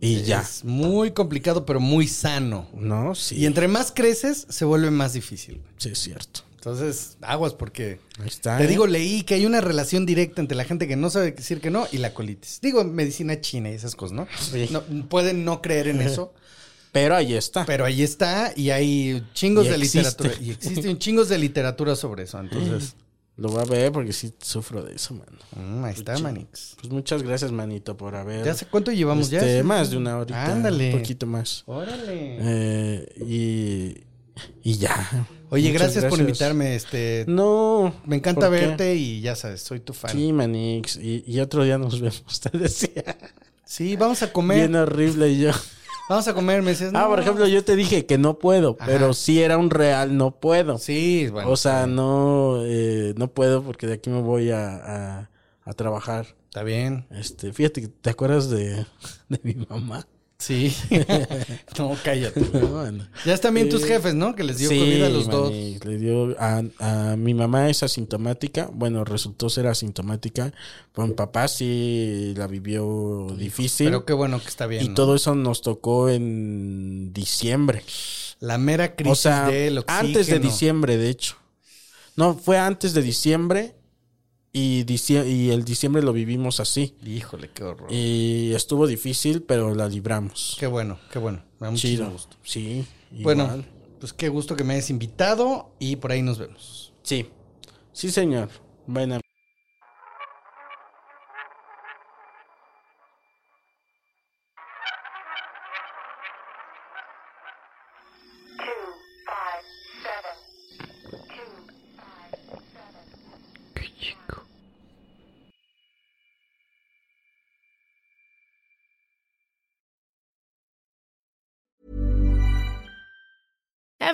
Y ya. Es muy complicado, pero muy sano. No, sí. Y entre más creces, se vuelve más difícil. Sí, es cierto. Entonces, aguas porque... Ahí está. Te ¿eh? digo, leí que hay una relación directa entre la gente que no sabe decir que no y la colitis. Digo, medicina china y esas cosas, ¿no? Sí. No, pueden no creer en eso, <laughs> Pero ahí está. pero ahí está y hay chingos Y de existe. literatura. Y existen chingos de literatura sobre eso. Entonces, <laughs> Lo voy a ver porque sí sufro de eso, mano. mm, ahí está, Manix. Pues muchas gracias, manito, por haber. ¿Ya sé cuánto llevamos Este, ya? Más de una horita. Ándale. Un poquito más. Órale. Eh, y, y ya. Oye, gracias, por invitarme. Este, No. me encanta verte y ya sabes, soy tu fan. Sí, Manix. Y, y otro día nos vemos, <laughs> te decía. Sí, vamos a comer. Bien horrible y yo. Vamos a comer, me dices, Ah, no. por ejemplo, yo te dije que no puedo, Ajá. pero sí era un real no puedo. Sí, bueno. o sea, no, eh, no puedo porque de aquí me voy a, a, a trabajar. Está bien. Este, fíjate, ¿te acuerdas de, <laughs> de mi mamá? Sí. <laughs> no, cállate. <laughs> Bueno. Ya están bien tus Sí. jefes, ¿no? Que les dio Sí, comida a los dos. Le dio a, a mi mamá es asintomática. Bueno, resultó ser asintomática. Pues mi papá sí la vivió difícil. Pero qué bueno que está bien. y ¿no? todo eso nos tocó en diciembre. La mera crisis O sea, del oxígeno. antes de diciembre, de hecho. No, fue antes de diciembre y, y el diciembre lo vivimos así. Híjole, qué horror. Y estuvo difícil, pero la libramos. Qué bueno, qué bueno. Me da muchísimo Chido. gusto. Sí. Bueno, pues qué gusto que me hayas invitado y por ahí nos vemos. Sí. Sí, señor. Bueno.